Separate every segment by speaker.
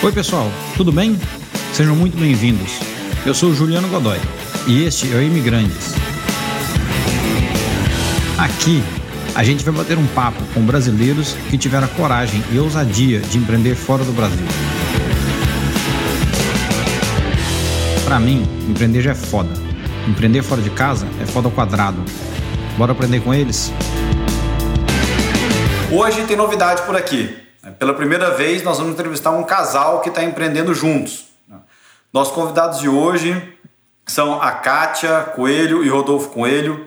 Speaker 1: Oi, pessoal, tudo bem? Sejam muito bem-vindos. Eu sou Juliano Godoy e este é o Imigrantes. Aqui, a gente vai bater um papo com brasileiros que tiveram a coragem e ousadia de empreender fora do Brasil. Para mim, empreender já é foda. Empreender fora de casa é foda ao quadrado. Bora aprender com eles?
Speaker 2: Hoje tem novidade por aqui. Pela primeira vez, nós vamos entrevistar um casal que está empreendendo juntos. Nossos convidados de hoje são a Kátia Coelho e Rodolfo Coelho.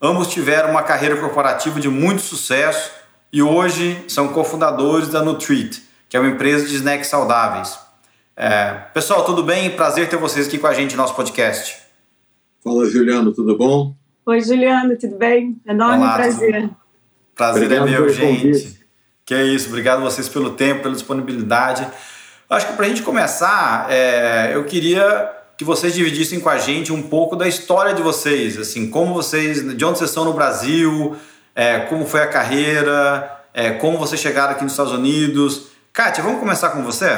Speaker 2: Ambos tiveram uma carreira corporativa de muito sucesso e hoje são cofundadores da Nutrit, que é uma empresa de snacks saudáveis. É, pessoal, tudo bem? Prazer ter vocês aqui com a gente no nosso podcast.
Speaker 3: Fala, Juliano, tudo bom?
Speaker 4: Oi, Juliano, tudo bem? Enorme Olá, prazer.
Speaker 2: Prazer é Obrigado é meu, gente. Convite. Que é isso, obrigado a vocês pelo tempo, pela disponibilidade. Acho que para a gente começar, é, eu queria que vocês dividissem com a gente um pouco da história de vocês, assim, como vocês, de onde vocês estão no Brasil, é, como foi a carreira, é, como vocês chegaram aqui nos Estados Unidos. Kátia, vamos começar com você?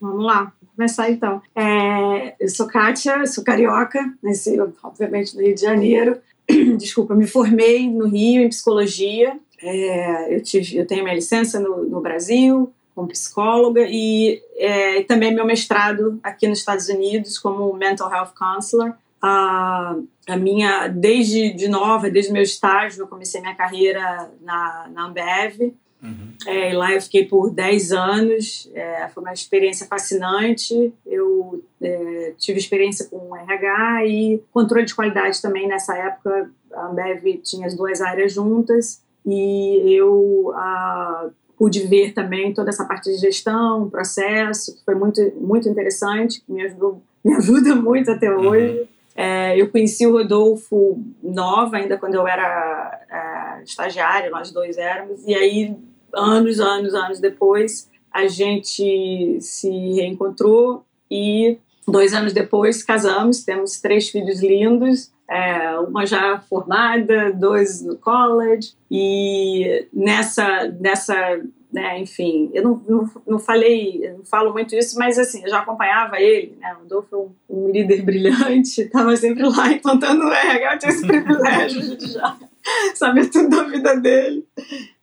Speaker 4: Vamos lá, vou começar então. É, eu sou Kátia, sou carioca, nasci obviamente no Rio de Janeiro. Desculpa, me formei no Rio em psicologia é, eu, tive, eu tenho minha licença no, no Brasil como psicóloga e é, também meu mestrado aqui nos Estados Unidos como mental health counselor. A, a minha, desde de nova, desde meu estágio, eu comecei minha carreira na, na Ambev. Uhum. É, lá eu fiquei por 10 anos, é, foi uma experiência fascinante. Eu é, tive experiência com RH e controle de qualidade também nessa época. A Ambev tinha as duas áreas juntas e eu ah, pude ver também toda essa parte de gestão, processo, que foi muito, muito interessante, me, ajudou, me ajuda muito até uhum. hoje. É, eu conheci o Rodolfo nova, ainda quando eu era é, estagiária, nós dois éramos, e aí, anos, anos, anos depois, a gente se reencontrou e dois anos depois casamos, temos três filhos lindos, é, uma já formada, dois no college, e nessa, nessa né, enfim, eu não, não, não falei, não falo muito isso, mas assim, eu já acompanhava ele, né, o Rodolfo é um, um líder brilhante, estava sempre lá implantando o RH, eu tinha esse privilégio de já saber tudo da vida dele.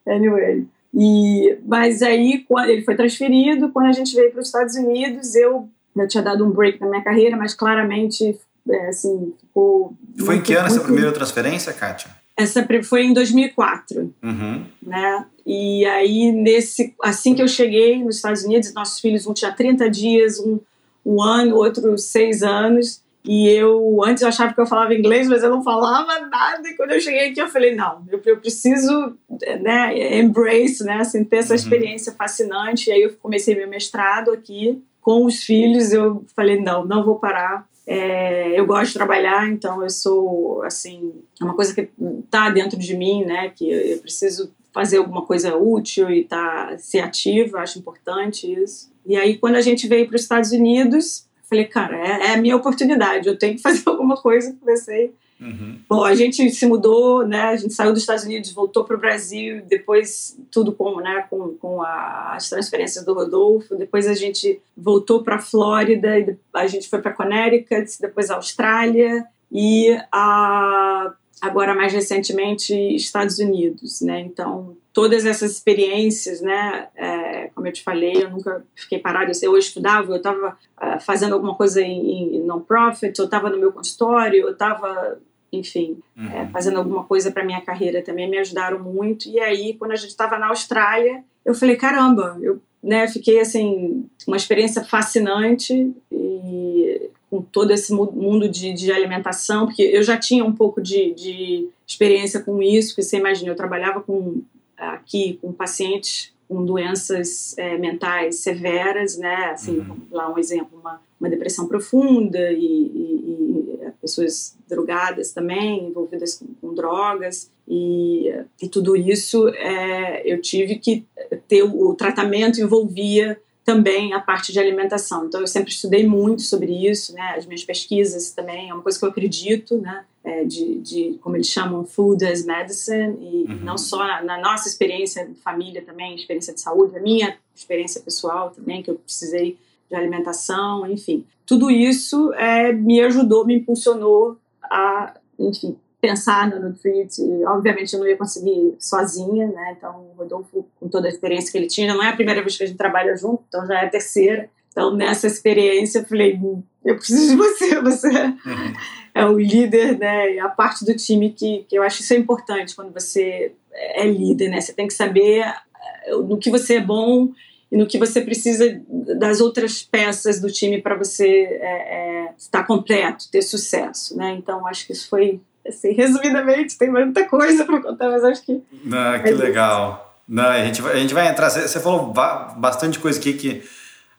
Speaker 4: Anyway, e, mas aí, quando ele foi transferido, quando a gente veio para os Estados Unidos, eu, eu tinha dado um break na minha carreira, mas claramente é, assim, ficou.
Speaker 2: Foi em que ano muito... essa primeira transferência, Kátia?
Speaker 4: Essa foi em 2004, uhum. né? E aí, nesse, assim que eu cheguei nos Estados Unidos, nossos filhos, um tinha 30 dias, um, um ano, outro seis anos, e eu, antes eu achava que eu falava inglês, mas eu não falava nada, e quando eu cheguei aqui eu falei, não, eu, eu preciso, né, embrace, né, assim, ter essa uhum. experiência fascinante, e aí eu comecei meu mestrado aqui, com os filhos, eu falei, não, não vou parar, é, eu gosto de trabalhar, então eu sou, assim, é uma coisa que está dentro de mim, né? Que eu preciso fazer alguma coisa útil e tá, ser ativa, acho importante isso. E aí, quando a gente veio para os Estados Unidos, falei, cara, é, é, a minha oportunidade, eu tenho que fazer alguma coisa. Comecei Uhum. Bom, a gente se mudou, né? A gente saiu dos Estados Unidos, voltou para o Brasil, depois tudo com, né, com, com a, as transferências do Rodolfo. Depois a gente voltou para a Flórida, a gente foi para Connecticut, depois Austrália e a, agora mais recentemente Estados Unidos, né? Então todas essas experiências, né? É, como eu te falei, eu nunca fiquei parada. Eu estudava, eu estava uh, é, fazendo alguma coisa em, em non-profit, eu estava no meu consultório, eu estava enfim, uhum. é, fazendo alguma coisa para minha carreira também me ajudaram muito. E aí, quando a gente estava na Austrália, eu falei, caramba, eu né, fiquei assim, uma experiência fascinante e com todo esse mundo de, de alimentação, porque eu já tinha um pouco de, de experiência com isso, porque você imagina, eu trabalhava com aqui com pacientes com doenças é, mentais severas, né? Assim, uhum. lá um exemplo, uma, uma depressão profunda e, e, e, pessoas drogadas também, envolvidas com, com drogas e, e tudo isso é, eu tive que ter o, o tratamento envolvia também a parte de alimentação. Então eu sempre estudei muito sobre isso, né? As minhas pesquisas também é uma coisa que eu acredito, né? É, de, de, como eles chamam, food as medicine e uhum. não só na, na, nossa experiência de família também, experiência de saúde, a minha experiência pessoal também que eu precisei de alimentação, enfim. Tudo isso é, me ajudou, me impulsionou a, enfim, pensar no Nutrit. Obviamente eu não ia conseguir sozinha, né? Então o Rodolfo, com toda a experiência que ele tinha, não é a primeira vez que a gente trabalha junto, então já é a terceira. Então nessa experiência eu falei, eu preciso de você, você uhum. é o líder, né? E a parte do time que, que eu acho isso é importante quando você é líder, né? Você tem que saber eh, no que você é bom e no que você precisa das outras peças do time para você é, é, estar completo, ter sucesso, né? Então acho que isso foi assim, resumidamente, tem muita coisa para contar, mas acho que.
Speaker 2: Não, que é legal. Não, a, gente vai, a gente vai entrar. Você falou bastante coisa aqui que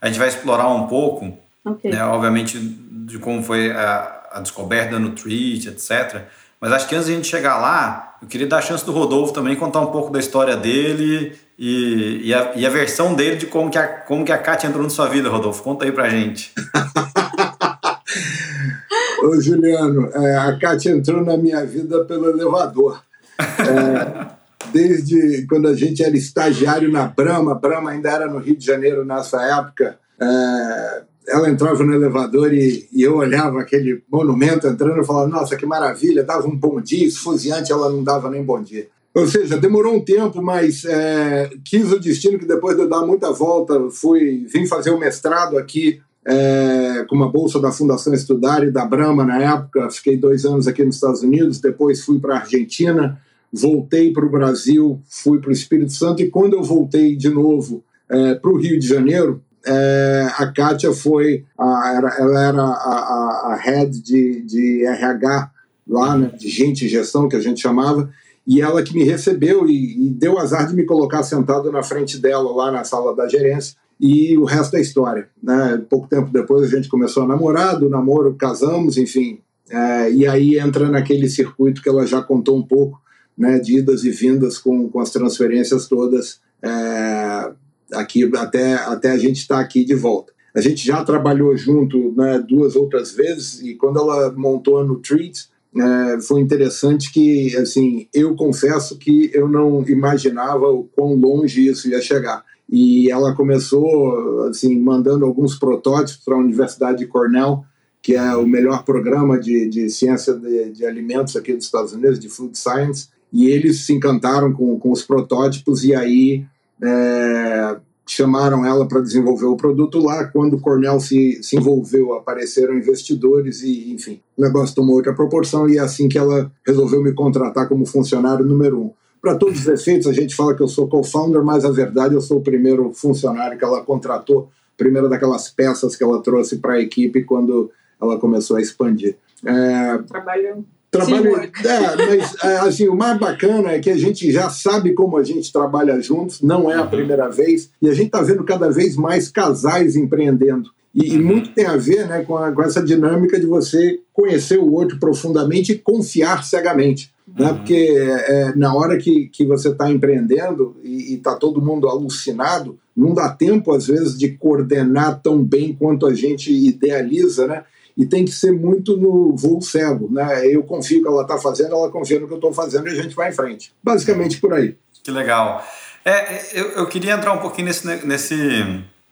Speaker 2: a gente vai explorar um pouco. Okay. Né, obviamente, de como foi a, a descoberta no Treat, etc. Mas acho que antes de a gente chegar lá, eu queria dar a chance do Rodolfo também contar um pouco da história dele e, e, a, e a versão dele de como que a, como que a Kátia entrou na sua vida, Rodolfo. Conta aí pra gente.
Speaker 3: Ô, Juliano, é, a Kátia entrou na minha vida pelo elevador. É, desde quando a gente era estagiário na Brama, a Brama ainda era no Rio de Janeiro nessa época, é, ela entrava no elevador e, e, eu olhava aquele monumento entrando e falava, nossa, que maravilha, dava um bom dia, esfuziante, ela não dava nem bom dia. Ou seja, demorou um tempo, mas é, quis o destino que depois de eu dar muita volta, fui vim fazer o mestrado aqui é, com uma bolsa da Fundação Estudar e da Brahma na época. Fiquei dois anos aqui nos Estados Unidos, depois fui para a Argentina, voltei para o Brasil, fui para o Espírito Santo e quando eu voltei de novo é, para o Rio de Janeiro, é, a Kátia foi, a, era, ela era a, a, a head de, de RH lá, né, de gente gestão, que a gente chamava, e ela que me recebeu e, e deu azar de me colocar sentado na frente dela lá na sala da gerência e o resto é história. Né? Pouco tempo depois a gente começou a namorar, do namoro casamos, enfim. É, e aí entra naquele circuito que ela já contou um pouco, né, de idas e vindas com, com as transferências todas é, aqui até, até a gente estar tá aqui de volta. A gente já trabalhou junto né, duas outras vezes e quando ela montou a Nutreat, é, foi interessante que, assim, eu confesso que eu não imaginava o quão longe isso ia chegar e ela começou assim mandando alguns protótipos para a Universidade de Cornell, que é o melhor programa de, de ciência de, de, alimentos aqui dos Estados Unidos, de food science, e eles se encantaram com, com os protótipos e aí é, chamaram ela para desenvolver o produto lá. Quando o Cornell se, se envolveu, apareceram investidores e, enfim, o negócio tomou outra proporção e é assim que ela resolveu me contratar como funcionário número um. Para todos os efeitos, a gente fala que eu sou co-founder, mas a verdade eu sou o primeiro funcionário que ela contratou, primeira daquelas peças que ela trouxe para a equipe quando ela começou a expandir.
Speaker 4: É, trabalho
Speaker 3: é, mas é, assim o mais bacana é que a gente já sabe como a gente trabalha juntos não é a uhum. primeira vez e a gente está vendo cada vez mais casais empreendendo e, e, uhum. muito tem a ver né, com, a, com essa dinâmica de você conhecer o outro profundamente e confiar cegamente né? Uhum. Porque é, na hora que, que você está empreendendo e está todo mundo alucinado, não dá tempo, às vezes, de coordenar tão bem quanto a gente idealiza, né? E tem que ser muito no voo cego, né? Eu confio que ela está fazendo, ela confia no que eu estou fazendo e a gente vai em frente. Basicamente por aí.
Speaker 2: Que legal. É, eu, eu queria entrar um pouquinho nesse, nesse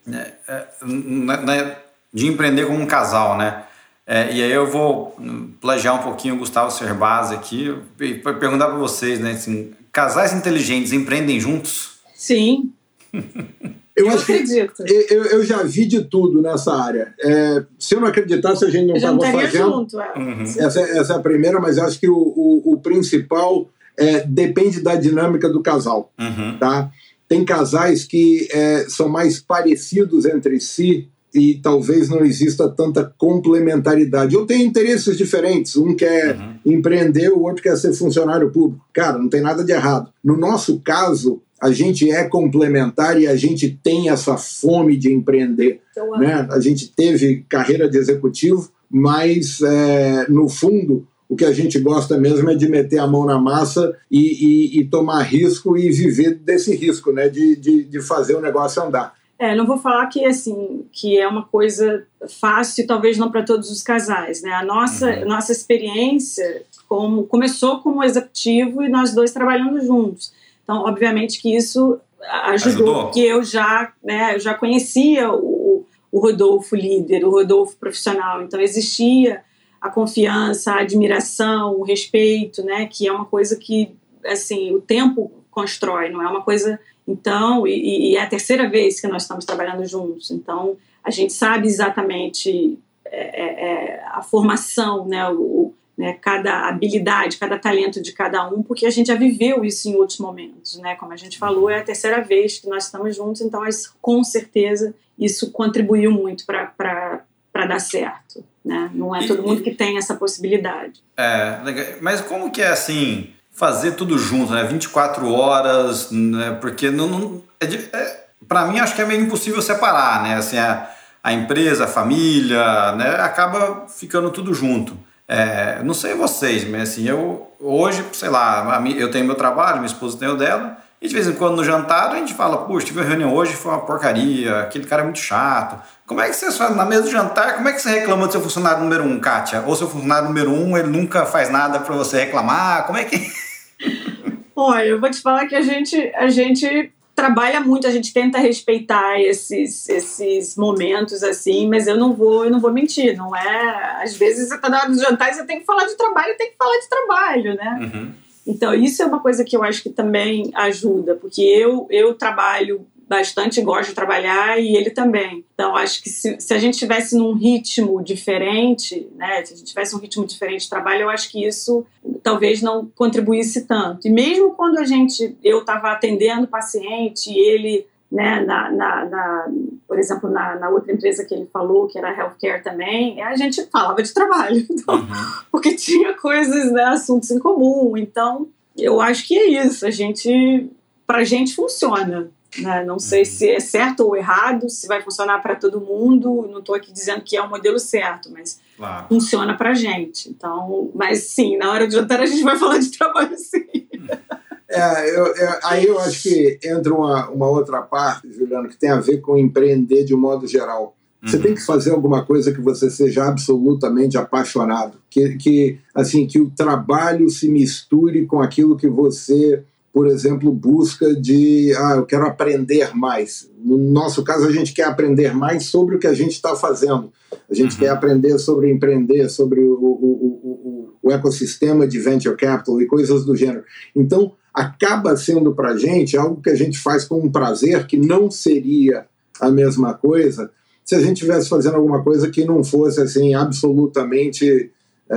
Speaker 2: né, é, né, de empreender como um casal, né? É, e aí eu vou plagiar um pouquinho o Gustavo Cerbasi aqui e perguntar para vocês, né? Assim, casais inteligentes empreendem juntos?
Speaker 4: Sim.
Speaker 3: Eu, eu acredito. Eu, eu, já vi de tudo nessa área. É, se eu não acreditasse, a gente não estava fazendo. Junto, é. Uhum. essa, essa é a primeira, mas acho que o, o, o principal é, depende da dinâmica do casal. Uhum. Tá? Tem casais que é, são mais parecidos entre si e talvez não exista tanta complementaridade. Eu tenho interesses diferentes, um quer uhum. empreender, o outro quer ser funcionário público. Cara, não tem nada de errado. No nosso caso, a gente é complementar e a gente tem essa fome de empreender. Então, né? A gente teve carreira de executivo, mas é, no fundo o que a gente gosta mesmo é de meter a mão na massa e, e, e tomar risco e viver desse risco, né? de, de, de fazer o negócio andar.
Speaker 4: É, não vou falar que assim que é uma coisa fácil, talvez não para todos os casais, né? A nossa uhum. nossa experiência como começou como executivo e nós dois trabalhando juntos. Então, obviamente que isso ajudou, ajudou. que eu já, né, eu já conhecia o, o Rodolfo líder, o Rodolfo profissional. Então existia a confiança, a admiração, o respeito, né? Que é uma coisa que, assim, o tempo constrói, não é uma coisa. Então, e, e é a terceira vez que nós estamos trabalhando juntos. Então, a gente sabe exatamente é, é, é a formação, né? O, né, cada habilidade, cada talento de cada um, porque a gente já viveu isso em outros momentos, né? Como a gente falou, é a terceira vez que nós estamos juntos, então com certeza isso contribuiu muito para dar certo, né? Não é todo mundo que tem essa possibilidade.
Speaker 2: É, mas como que é assim fazer tudo junto, né? 24 horas, né? Porque não, não é, é para mim acho que é meio impossível separar, né? Assim, a, a empresa, a família, né? Acaba ficando tudo junto. É, não sei vocês, mas assim, eu hoje, sei lá, eu tenho meu trabalho, minha esposa tem o dela, e de vez em quando no jantar a gente fala, puxa, tive uma reunião hoje, foi uma porcaria, aquele cara é muito chato. Como é que você faz na mesa do jantar, como é que você reclama do seu funcionário número um, Kátia? Ou seu funcionário número um, ele nunca faz nada para você reclamar? Como é que.
Speaker 4: Olha, eu vou te falar que a gente, a gente trabalha muito, a gente tenta respeitar esses, esses momentos assim, mas eu não vou, eu não vou mentir, não é? Às vezes você tá na hora do jantar e você tem que falar de trabalho, tem que falar de trabalho, né? Uhum. Então isso é uma coisa que eu acho que também ajuda, porque eu eu trabalho bastante gosta de trabalhar e ele também. Então, acho que se, se a gente tivesse num ritmo diferente, né, se a gente tivesse um ritmo diferente de trabalho, eu acho que isso talvez não contribuísse tanto. E mesmo quando a gente, eu estava atendendo paciente e ele né, na, na, na, por exemplo, na, na, outra empresa que ele falou, que era healthcare também, a gente falava de trabalho, então, uhum. porque tinha coisas, né, assuntos em comum. Então, eu acho que é isso. A gente, para gente funciona. Né? Não sei se é certo ou errado, se vai funcionar para todo mundo. Não estou aqui dizendo que é o modelo certo, mas claro. funciona para gente. Então, mas sim, na hora de jantar a gente vai falar de trabalho sim.
Speaker 3: É, eu, eu, aí eu acho que entra uma, uma outra parte, Juliano, que tem a ver com empreender de um modo geral. Você uhum. tem que fazer alguma coisa que você seja absolutamente apaixonado, que, que assim que o trabalho se misture com aquilo que você por exemplo, busca de, ah, eu quero aprender mais. No nosso caso, a gente quer aprender mais sobre o que a gente está fazendo. A gente uhum. quer aprender sobre empreender, sobre o, o, o, o, ecossistema de venture capital e coisas do gênero. Então, acaba sendo para a gente algo que a gente faz com um prazer que não seria a mesma coisa se a gente estivesse fazendo alguma coisa que não fosse assim absolutamente é,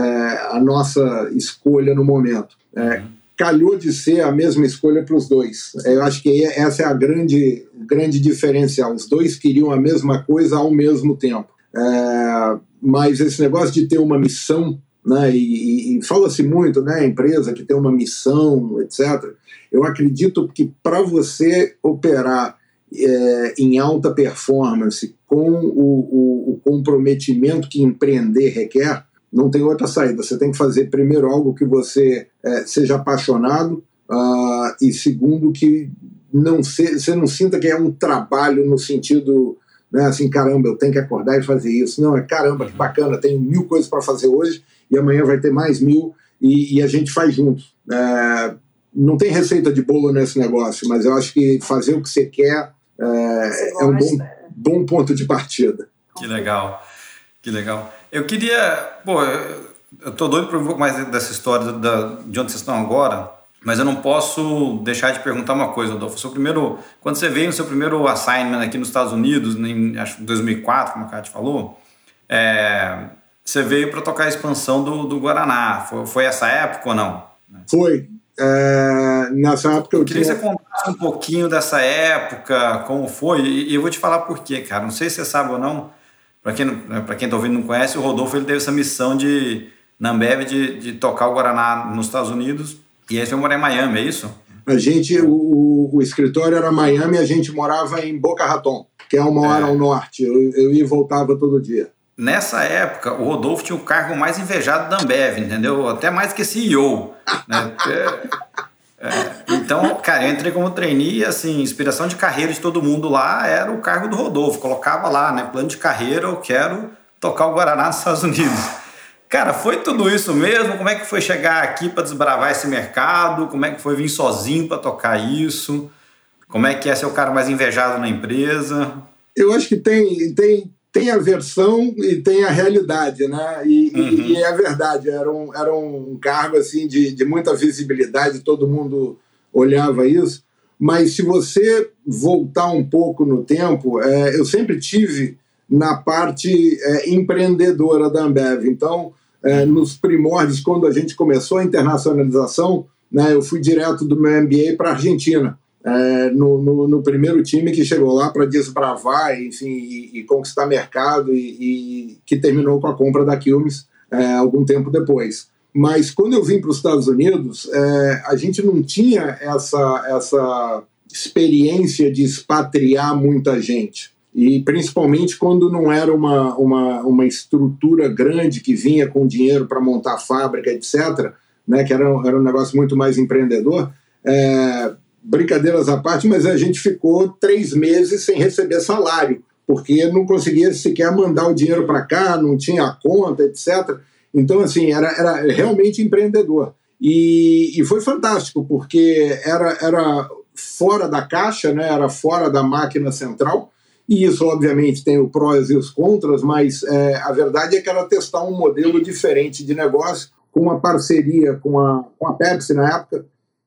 Speaker 3: a nossa escolha no momento. É, uhum calhou de ser a mesma escolha para os dois. Eu acho que essa é a grande, grande diferencial. Os dois queriam a mesma coisa ao mesmo tempo. É, mas esse negócio de ter uma missão, né, e, e fala-se muito, né, a empresa que tem uma missão, etc. Eu acredito que para você operar é, em alta performance com o, o, o comprometimento que empreender requer, não tem outra saída. Você tem que fazer, primeiro, algo que você é, seja apaixonado, uh, e segundo, que não se, você não sinta que é um trabalho no sentido, né, assim, caramba, eu tenho que acordar e fazer isso. Não, é caramba, que bacana, tem mil coisas para fazer hoje, e amanhã vai ter mais mil, e, e a gente faz junto. É, não tem receita de bolo nesse negócio, mas eu acho que fazer o que você quer é, é um bom, bom ponto de partida.
Speaker 2: Que legal, que legal. Eu queria. Pô, eu tô doido para um pouco mais dessa história da, de onde vocês estão agora, mas eu não posso deixar de perguntar uma coisa, Adolfo. Seu primeiro, quando você veio no seu primeiro assignment aqui nos Estados Unidos, em acho 2004, como a Kátia falou, é, você veio para tocar a expansão do, do Guaraná. Foi, foi, essa época ou não?
Speaker 3: Foi. É, nessa época eu,
Speaker 2: eu queria que você contasse um pouquinho dessa época, como foi, e, e eu vou te falar por quê, cara. Não sei se você sabe ou não, para quem né, para quem está ouvindo não conhece, o Rodolfo ele teve essa missão de na Ambev de, de tocar o Guaraná nos Estados Unidos e aí foi morar em Miami, é isso?
Speaker 3: A gente, o, o escritório era Miami, a gente morava em Boca Raton, que é uma hora é. ao norte. Eu, eu ia e voltava todo dia.
Speaker 2: Nessa época, o Rodolfo tinha o cargo mais invejado da Ambev, entendeu? Até mais que CEO. Né? É, então, cara, eu entrei como trainee e, assim, inspiração de carreira de todo mundo lá era o cargo do Rodolfo. Colocava lá, né? Plano de carreira, eu quero tocar o Guaraná nos Estados Unidos. Cara, foi tudo isso mesmo? Como é que foi chegar aqui para desbravar esse mercado? Como é que foi vir sozinho para tocar isso? Como é que é ser o cara mais invejado na empresa?
Speaker 3: Eu acho que tem, tem tem a versão e tem a realidade, né? E, uhum. e, é verdade, era um, era um cargo assim de, de muita visibilidade, todo mundo olhava isso. Mas se você voltar um pouco no tempo, é, eu sempre tive na parte é, empreendedora da Ambev. Então, é, nos primórdios, quando a gente começou a internacionalização, né, eu fui direto do meu MBA para a Argentina é, no, no, no, primeiro time que chegou lá para desbravar enfim, e, e, conquistar mercado e, e, que terminou com a compra da Quilmes é, algum tempo depois. Mas quando eu vim para os Estados Unidos, é, a gente não tinha essa, essa experiência de expatriar muita gente. E principalmente quando não era uma, uma, uma estrutura grande que vinha com dinheiro para montar fábrica, etc., né, que era, era um negócio muito mais empreendedor. É, brincadeiras à parte, mas a gente ficou três meses sem receber salário, porque não conseguia sequer mandar o dinheiro para cá, não tinha conta, etc. Então, assim, era, era realmente empreendedor. E, e foi fantástico, porque era, era fora da caixa, né? era fora da máquina central, e isso, obviamente, tem o prós e os contras, mas é, a verdade é que era testar um modelo diferente de negócio, com uma parceria com a, com a Pepsi na época,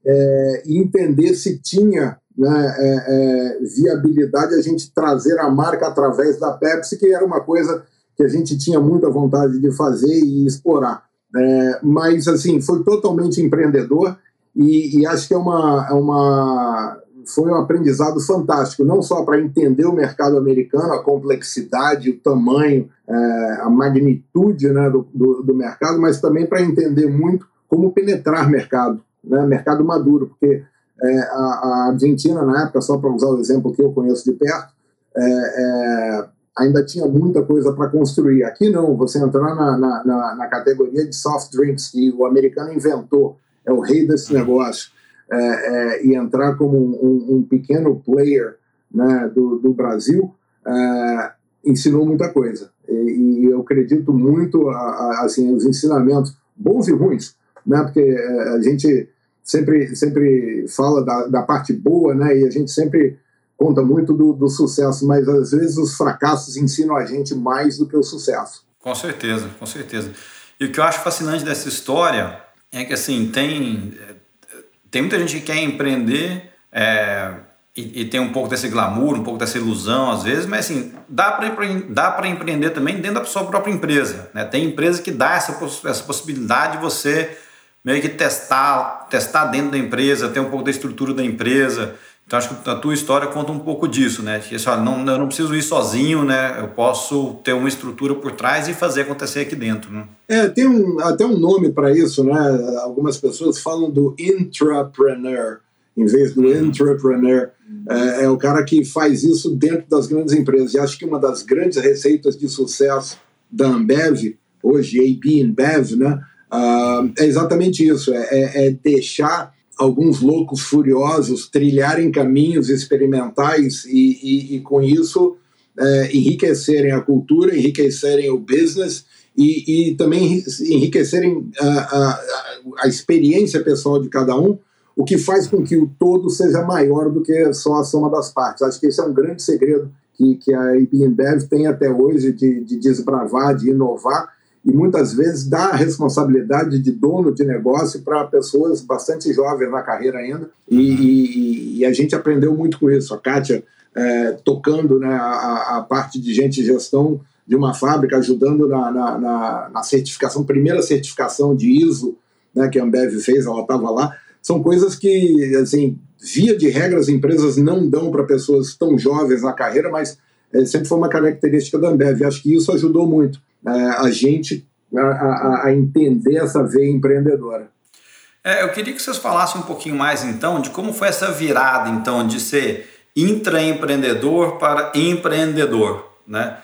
Speaker 3: é, entender se tinha né, é, é, viabilidade a gente trazer a marca através da Pepsi, que era uma coisa que a gente tinha muita vontade de fazer e explorar. É, mas, assim, foi totalmente empreendedor e, e acho que é uma, é uma, foi um aprendizado fantástico, não só para entender o mercado americano, a complexidade, o tamanho, é, a magnitude né, do, do, do mercado, mas também para entender muito como penetrar mercado né, mercado maduro, porque é, a, a, Argentina, na época, só para usar o exemplo que eu conheço de perto, é, é, ainda tinha muita coisa para construir. Aqui não, você entrar na, na, na, na, categoria de soft drinks, que o americano inventou, é o rei desse negócio, é, é, e entrar como um, um, pequeno player né, do, do Brasil, é, ensinou muita coisa. E, e, eu acredito muito, a, a, assim, os ensinamentos, bons e ruins, né, porque a gente sempre, sempre fala da, da parte boa, né? E a gente sempre conta muito do, do, sucesso, mas às vezes os fracassos ensinam a gente mais do que o sucesso.
Speaker 2: Com certeza, com certeza. E o que eu acho fascinante dessa história é que assim tem tem muita gente que quer empreender é, e, e, tem um pouco desse glamour, um pouco dessa ilusão às vezes, mas assim dá para dá para empreender também dentro da sua própria empresa. Né? Tem empresa que dá essa, essa possibilidade de você meio que testar, testar dentro da empresa, ter um pouco da estrutura da empresa. Então acho que a tua história conta um pouco disso, né? Que assim, não, eu não preciso ir sozinho, né? Eu posso ter uma estrutura por trás e fazer acontecer aqui dentro, né?
Speaker 3: É, tem um, até um nome para isso, né? Algumas pessoas falam do intrapreneur em vez do uhum. entrepreneur. É, é, o cara que faz isso dentro das grandes empresas. E acho que uma das grandes receitas de sucesso da Ambev, hoje AB InBev, né? Uh, é exatamente isso, é, é, é, deixar alguns loucos furiosos trilharem caminhos experimentais e, e, e com isso é, enriquecerem a cultura, enriquecerem o business e, e também enriquecerem a, a, a, experiência pessoal de cada um, o que faz com que o todo seja maior do que só a soma das partes. Acho que esse é um grande segredo que, que a IBM tem até hoje de, de desbravar, de inovar e muitas vezes dá a responsabilidade de dono de negócio para pessoas bastante jovens na carreira ainda. E, e, a gente aprendeu muito com isso. A Kátia é, tocando né, a, a, parte de gente gestão de uma fábrica, ajudando na, na, na, na certificação, primeira certificação de ISO né, que a Ambev fez, ela estava lá. São coisas que, assim, via de regra, as empresas não dão para pessoas tão jovens na carreira, mas é, sempre foi uma característica da Ambev. Acho que isso ajudou muito é, a gente a, a, a, entender essa veia empreendedora.
Speaker 2: É, eu queria que vocês falassem um pouquinho mais então de como foi essa virada então de ser intraempreendedor para empreendedor, né?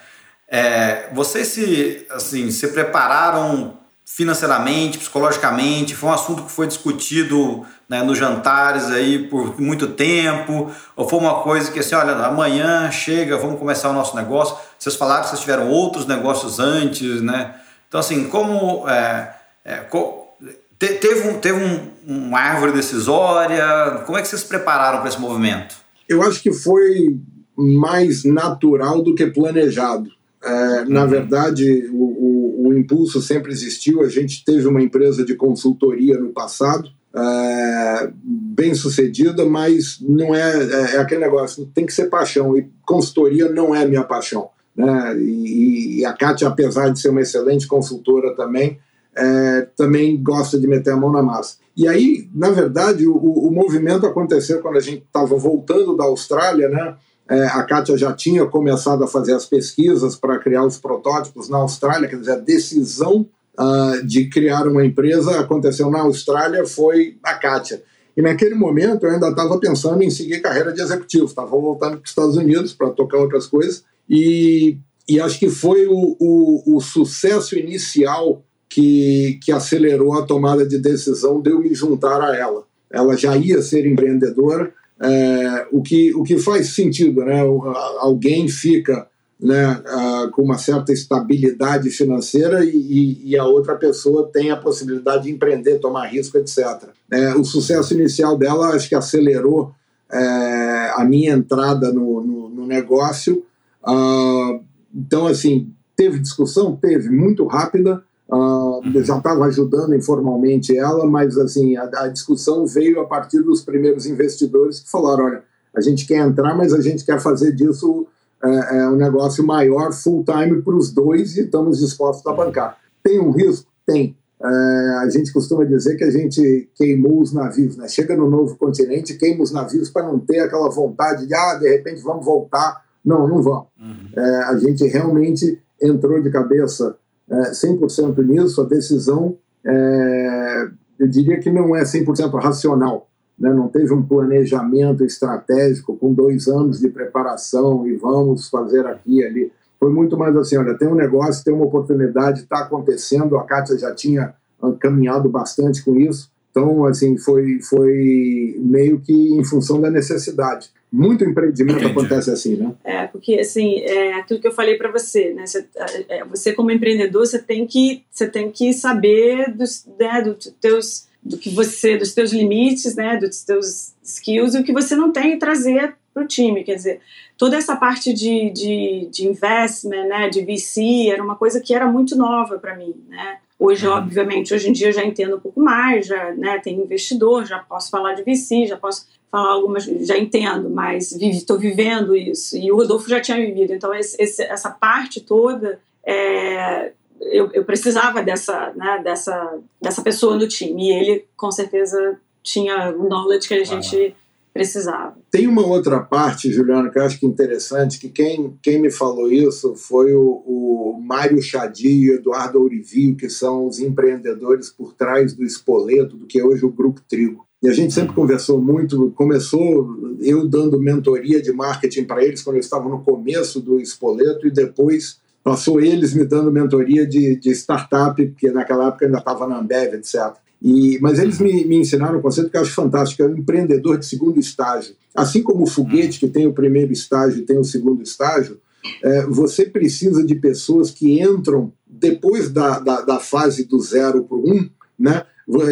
Speaker 2: É, vocês se assim se prepararam financeiramente, psicologicamente? Foi um assunto que foi discutido né, nos jantares aí por muito tempo? Ou foi uma coisa que assim, olha, amanhã chega, vamos começar o nosso negócio? Vocês falaram que vocês tiveram outros negócios antes, né? Então, assim, como... É, é, teve um, teve um, uma árvore decisória? Como é que vocês se prepararam para esse movimento?
Speaker 3: Eu acho que foi mais natural do que planejado. É, na verdade, o, impulso sempre existiu. A gente teve uma empresa de consultoria no passado, é, bem sucedida, mas não é, é, é, aquele negócio, tem que ser paixão. E consultoria não é minha paixão. Né? E, e a Kátia, apesar de ser uma excelente consultora também, é, também gosta de meter a mão na massa. E aí, na verdade, o, o movimento aconteceu quando a gente estava voltando da Austrália, né? É, a Kátia já tinha começado a fazer as pesquisas para criar os protótipos na Austrália, quer dizer, a decisão uh, de criar uma empresa aconteceu na Austrália foi a Kátia. E naquele momento eu ainda estava pensando em seguir carreira de executivo, estava voltando para os Estados Unidos para tocar outras coisas, e, e acho que foi o, o, o sucesso inicial que, que acelerou a tomada de decisão de eu me juntar a ela. Ela já ia ser empreendedora, é, o, que, o que faz sentido, né? Alguém fica né, uh, com uma certa estabilidade financeira e, e, a outra pessoa tem a possibilidade de empreender, tomar risco, etc. É, o sucesso inicial dela acho que acelerou é, a minha entrada no, no, no negócio. Uh, então, assim, teve discussão? Teve, muito rápida. Uh, já estava ajudando informalmente ela, mas assim a, a, discussão veio a partir dos primeiros investidores que falaram: olha, a gente quer entrar, mas a gente quer fazer disso é, é um negócio maior, full time para os dois e estamos dispostos a bancar. Tem um risco? Tem. É, a gente costuma dizer que a gente queimou os navios, né? Chega no novo continente, queima os navios para não ter aquela vontade de, ah, de repente vamos voltar. Não, não vamos. Uhum. É, a gente realmente entrou de cabeça é, 100% nisso, a decisão, é, eu diria que não é 100% racional, né? não teve um planejamento estratégico com dois anos de preparação e vamos fazer aqui e ali. Foi muito mais assim, olha, tem um negócio, tem uma oportunidade, está acontecendo, a Kátia já tinha caminhado bastante com isso, então, assim, foi, foi meio que em função da necessidade. Muito empreendimento Entendi. acontece assim, né?
Speaker 4: É, porque, assim, é aquilo que eu falei para você, né? Você, é, você, como empreendedor, você tem que, você tem que saber dos, né, dos teus, do que você, dos teus limites, né? Dos teus skills e o que você não tem e trazer para o time. Quer dizer, toda essa parte de, de, de investment, né? De VC, era uma coisa que era muito nova para mim, né? Hoje, uhum. obviamente, hoje em dia eu já entendo um pouco mais, já né, tenho investidor, já posso falar de VC, já posso falar algumas, já entendo, mas estou vivendo isso. E o Rodolfo já tinha vivido, então esse, esse, essa parte toda, é, eu, eu, precisava dessa, né, dessa, dessa pessoa no time. E ele, com certeza, tinha o knowledge que a gente precisava.
Speaker 3: Tem uma outra parte, Juliana, que eu acho que é interessante, que quem, quem me falou isso foi o, o Mário Chadi e o Eduardo Ourivio, que são os empreendedores por trás do Espoleto, do que é hoje o Grupo Trigo. E a gente sempre conversou muito, começou eu dando mentoria de marketing para eles quando eu estava no começo do Espoleto e depois passou eles me dando mentoria de, de startup, porque naquela época ainda estava na Ambev, etc. E, mas eles me, me, ensinaram um conceito que eu acho fantástico, é o empreendedor de segundo estágio. Assim como o foguete, que tem o primeiro estágio e tem o segundo estágio, é, você precisa de pessoas que entram depois da, da, da fase do zero para o um, né?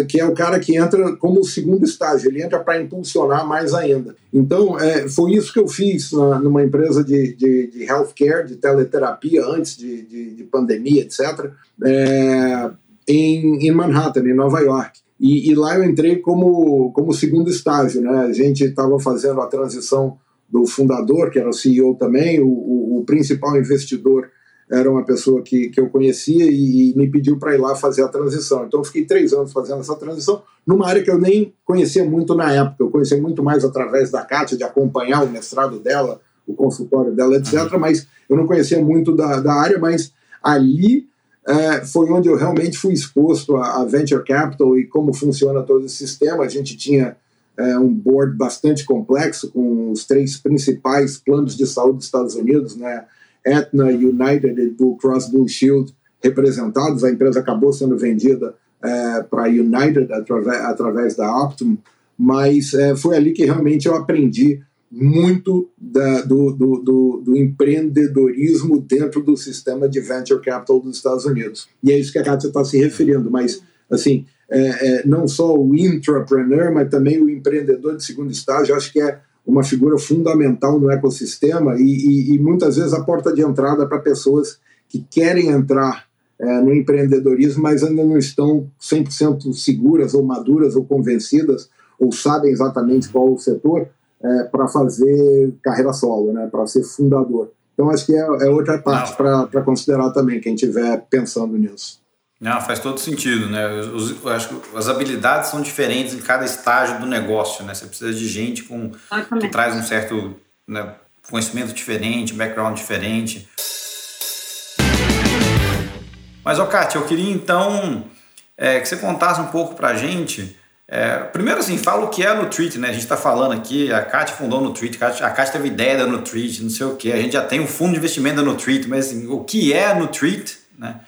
Speaker 3: Que é o cara que entra como segundo estágio, ele entra para impulsionar mais ainda. Então, é, foi isso que eu fiz na, numa empresa de, de, de healthcare, de teleterapia, antes de, de, de pandemia, etc. É, em, em Manhattan, em Nova York. E, e, lá eu entrei como, como segundo estágio. Né? A gente estava fazendo a transição do fundador, que era o CEO também, o, o, o principal investidor era uma pessoa que, que eu conhecia e, e me pediu para ir lá fazer a transição. Então eu fiquei três anos fazendo essa transição numa área que eu nem conhecia muito na época. Eu conhecia muito mais através da Kátia, de acompanhar o mestrado dela, o consultório dela, etc. Mas eu não conhecia muito da, da área, mas ali é, foi onde eu realmente fui exposto a, a, venture capital e como funciona todo esse sistema. A gente tinha é, um board bastante complexo com os três principais planos de saúde dos Estados Unidos, né? Aetna, United e Blue Cross Blue Shield representados. A empresa acabou sendo vendida é, para United através, através da Optum, mas é, foi ali que realmente eu aprendi muito da, do, do, do, do, empreendedorismo dentro do sistema de venture capital dos Estados Unidos. E é isso que a Kátia está se referindo, mas assim, é, é, não só o intrapreneur, mas também o empreendedor de segundo estágio, acho que é uma figura fundamental no ecossistema e, e, e muitas vezes a porta de entrada para pessoas que querem entrar é, no empreendedorismo, mas ainda não estão 100% seguras ou maduras ou convencidas ou sabem exatamente qual o setor é, para fazer carreira solo, né, para ser fundador. Então, acho que é, é outra parte para considerar também, quem estiver pensando nisso.
Speaker 2: Não, faz todo sentido, né? Os, acho que as habilidades são diferentes em cada estágio do negócio, né? Você precisa de gente com, que traz um certo né, conhecimento diferente, background diferente. Mas, ó, Kátia, eu queria então é, que você contasse um pouco pra gente. É, primeiro, assim, fala o que é a Nutrit, né? A gente está falando aqui, a Kátia fundou a Nutrit, a Kátia teve ideia da Nutrit, não sei o que. A gente já tem um fundo de investimento da Nutrit, mas assim, o que é a Nutrit, né?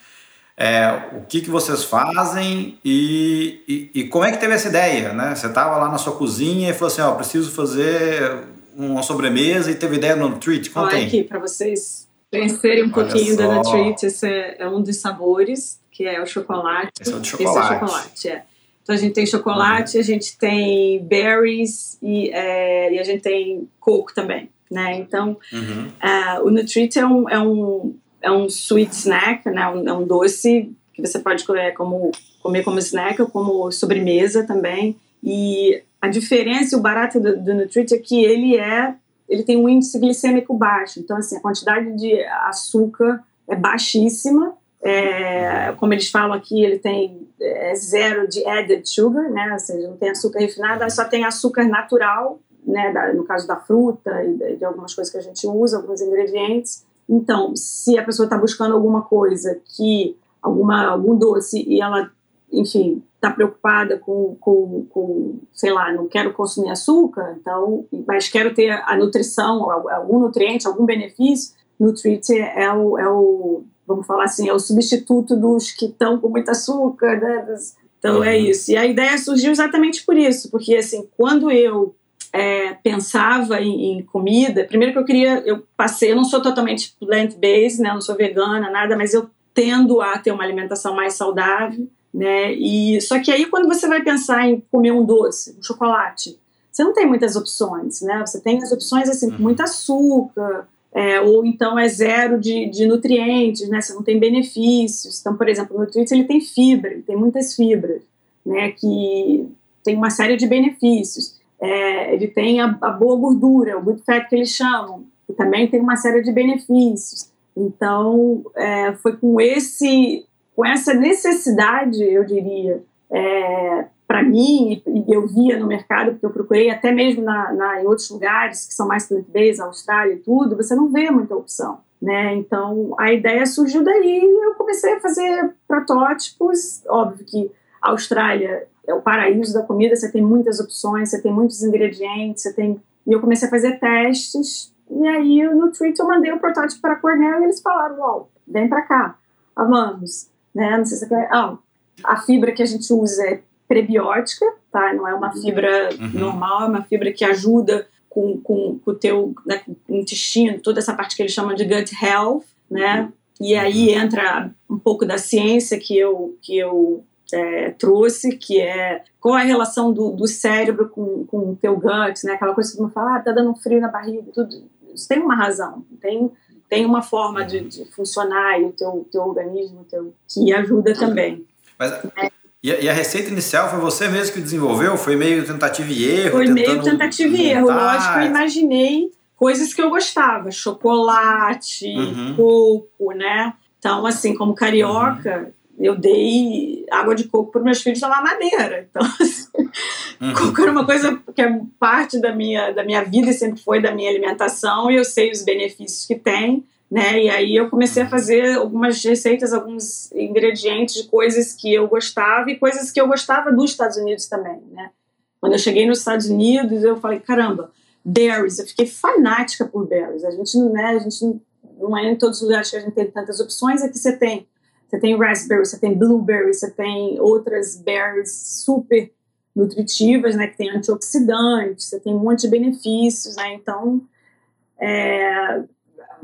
Speaker 2: É, o que, que vocês fazem e, e, e, como é que teve essa ideia, né? Você estava lá na sua cozinha e falou assim, ó, preciso fazer uma sobremesa e teve ideia no Nutrit, conta
Speaker 4: Olha aqui, para vocês conhecerem um Olha pouquinho só. da esse é, é, um dos sabores, que é o chocolate.
Speaker 2: Esse é o chocolate. Esse
Speaker 4: é o chocolate, é. Então a gente tem chocolate, uhum. a gente tem berries e, é, e, a gente tem coco também, né? Então uhum. uh, o Nutrit é um, é, um, é um sweet snack, né? É um doce que você pode comer como, comer como snack ou como sobremesa também. E a diferença o barato do, do Nutrit é que ele é ele tem um índice glicêmico baixo. Então, assim, a quantidade de açúcar é baixíssima. É, como eles falam aqui, ele tem é, zero de added sugar, né? Ou seja, não tem açúcar refinado, só tem açúcar natural, né? Da, no caso da fruta e de algumas coisas que a gente usa, alguns ingredientes. Então, se a pessoa está buscando alguma coisa que alguma algum doce e ela, enfim, está preocupada com, com, com, sei lá, não quero consumir açúcar, então, mas quero ter a nutrição, algum nutriente, algum benefício, Nutrit é o, é o, vamos falar assim, é o substituto dos que estão com muito açúcar, né? Então é uhum. isso. E a ideia surgiu exatamente por isso, porque assim, quando eu é, pensava em, em, comida, primeiro que eu queria, eu passei, eu não sou totalmente plant-based, né? Não sou vegana, nada, mas eu tendo a ter uma alimentação mais saudável né? E só que aí quando você vai pensar em comer um doce, um chocolate, você não tem muitas opções, né? Você tem as opções assim com muito açúcar, é, ou então é zero de, de, nutrientes, né? Você não tem benefícios. Então, por exemplo, o Nutrit ele tem fibra, ele tem muitas fibras, né? Que tem uma série de benefícios. É, ele tem a, a, boa gordura, o good fat que eles chamam, que também tem uma série de benefícios. Então, é, foi com esse com essa necessidade, eu diria, é, para mim, e eu via no mercado, porque eu procurei até mesmo na, na em outros lugares que são mais plant-based, Austrália e tudo, você não vê muita opção. Né? Então a ideia surgiu daí e eu comecei a fazer protótipos. Óbvio que a Austrália é o paraíso da comida, você tem muitas opções, você tem muitos ingredientes, você tem. E eu comecei a fazer testes. E aí no Treat eu mandei o protótipo para a Cornell e eles falaram: Uau, vem para cá, amamos né? Não sei se você quer. Ah, a fibra que a gente usa é prebiótica, tá? Não é uma fibra uhum. normal, é uma fibra que ajuda com, com, com o teu né, com o intestino, toda essa parte que eles chamam de gut health, né? E aí entra um pouco da ciência que eu, que eu é, trouxe, que é qual é a relação do, do cérebro com, com o teu gut, né? Aquela coisa que não fala, ah, tá dando um frio na barriga, tudo. Isso tem uma razão, tem tem uma forma de, de funcionar e o teu, teu organismo teu, que ajuda também.
Speaker 2: Mas, é. e, a, e, a, receita inicial foi você mesmo que desenvolveu? Foi meio tentativa e erro?
Speaker 4: Foi meio tentativa e erro. Lógico, eu imaginei coisas que eu gostava. Chocolate, uhum. coco, né? Então, assim, como carioca, uhum eu dei água de coco para meus filhos tomar madeira. Então, assim, uhum. coco era uma coisa que é parte da minha, da minha vida e sempre foi da minha alimentação, e eu sei os benefícios que tem. Né? E aí eu comecei a fazer algumas receitas, alguns ingredientes de coisas que eu gostava e coisas que eu gostava dos Estados Unidos também, né? Quando eu cheguei nos Estados Unidos, eu falei, caramba, berries, eu fiquei fanática por berries. A gente, né, a gente não é em todos os lugares que a gente tem tantas opções, aqui você tem você tem raspberry, você tem blueberry, você tem outras berries super nutritivas, né, que tem antioxidantes, você tem um monte de benefícios, né, então é,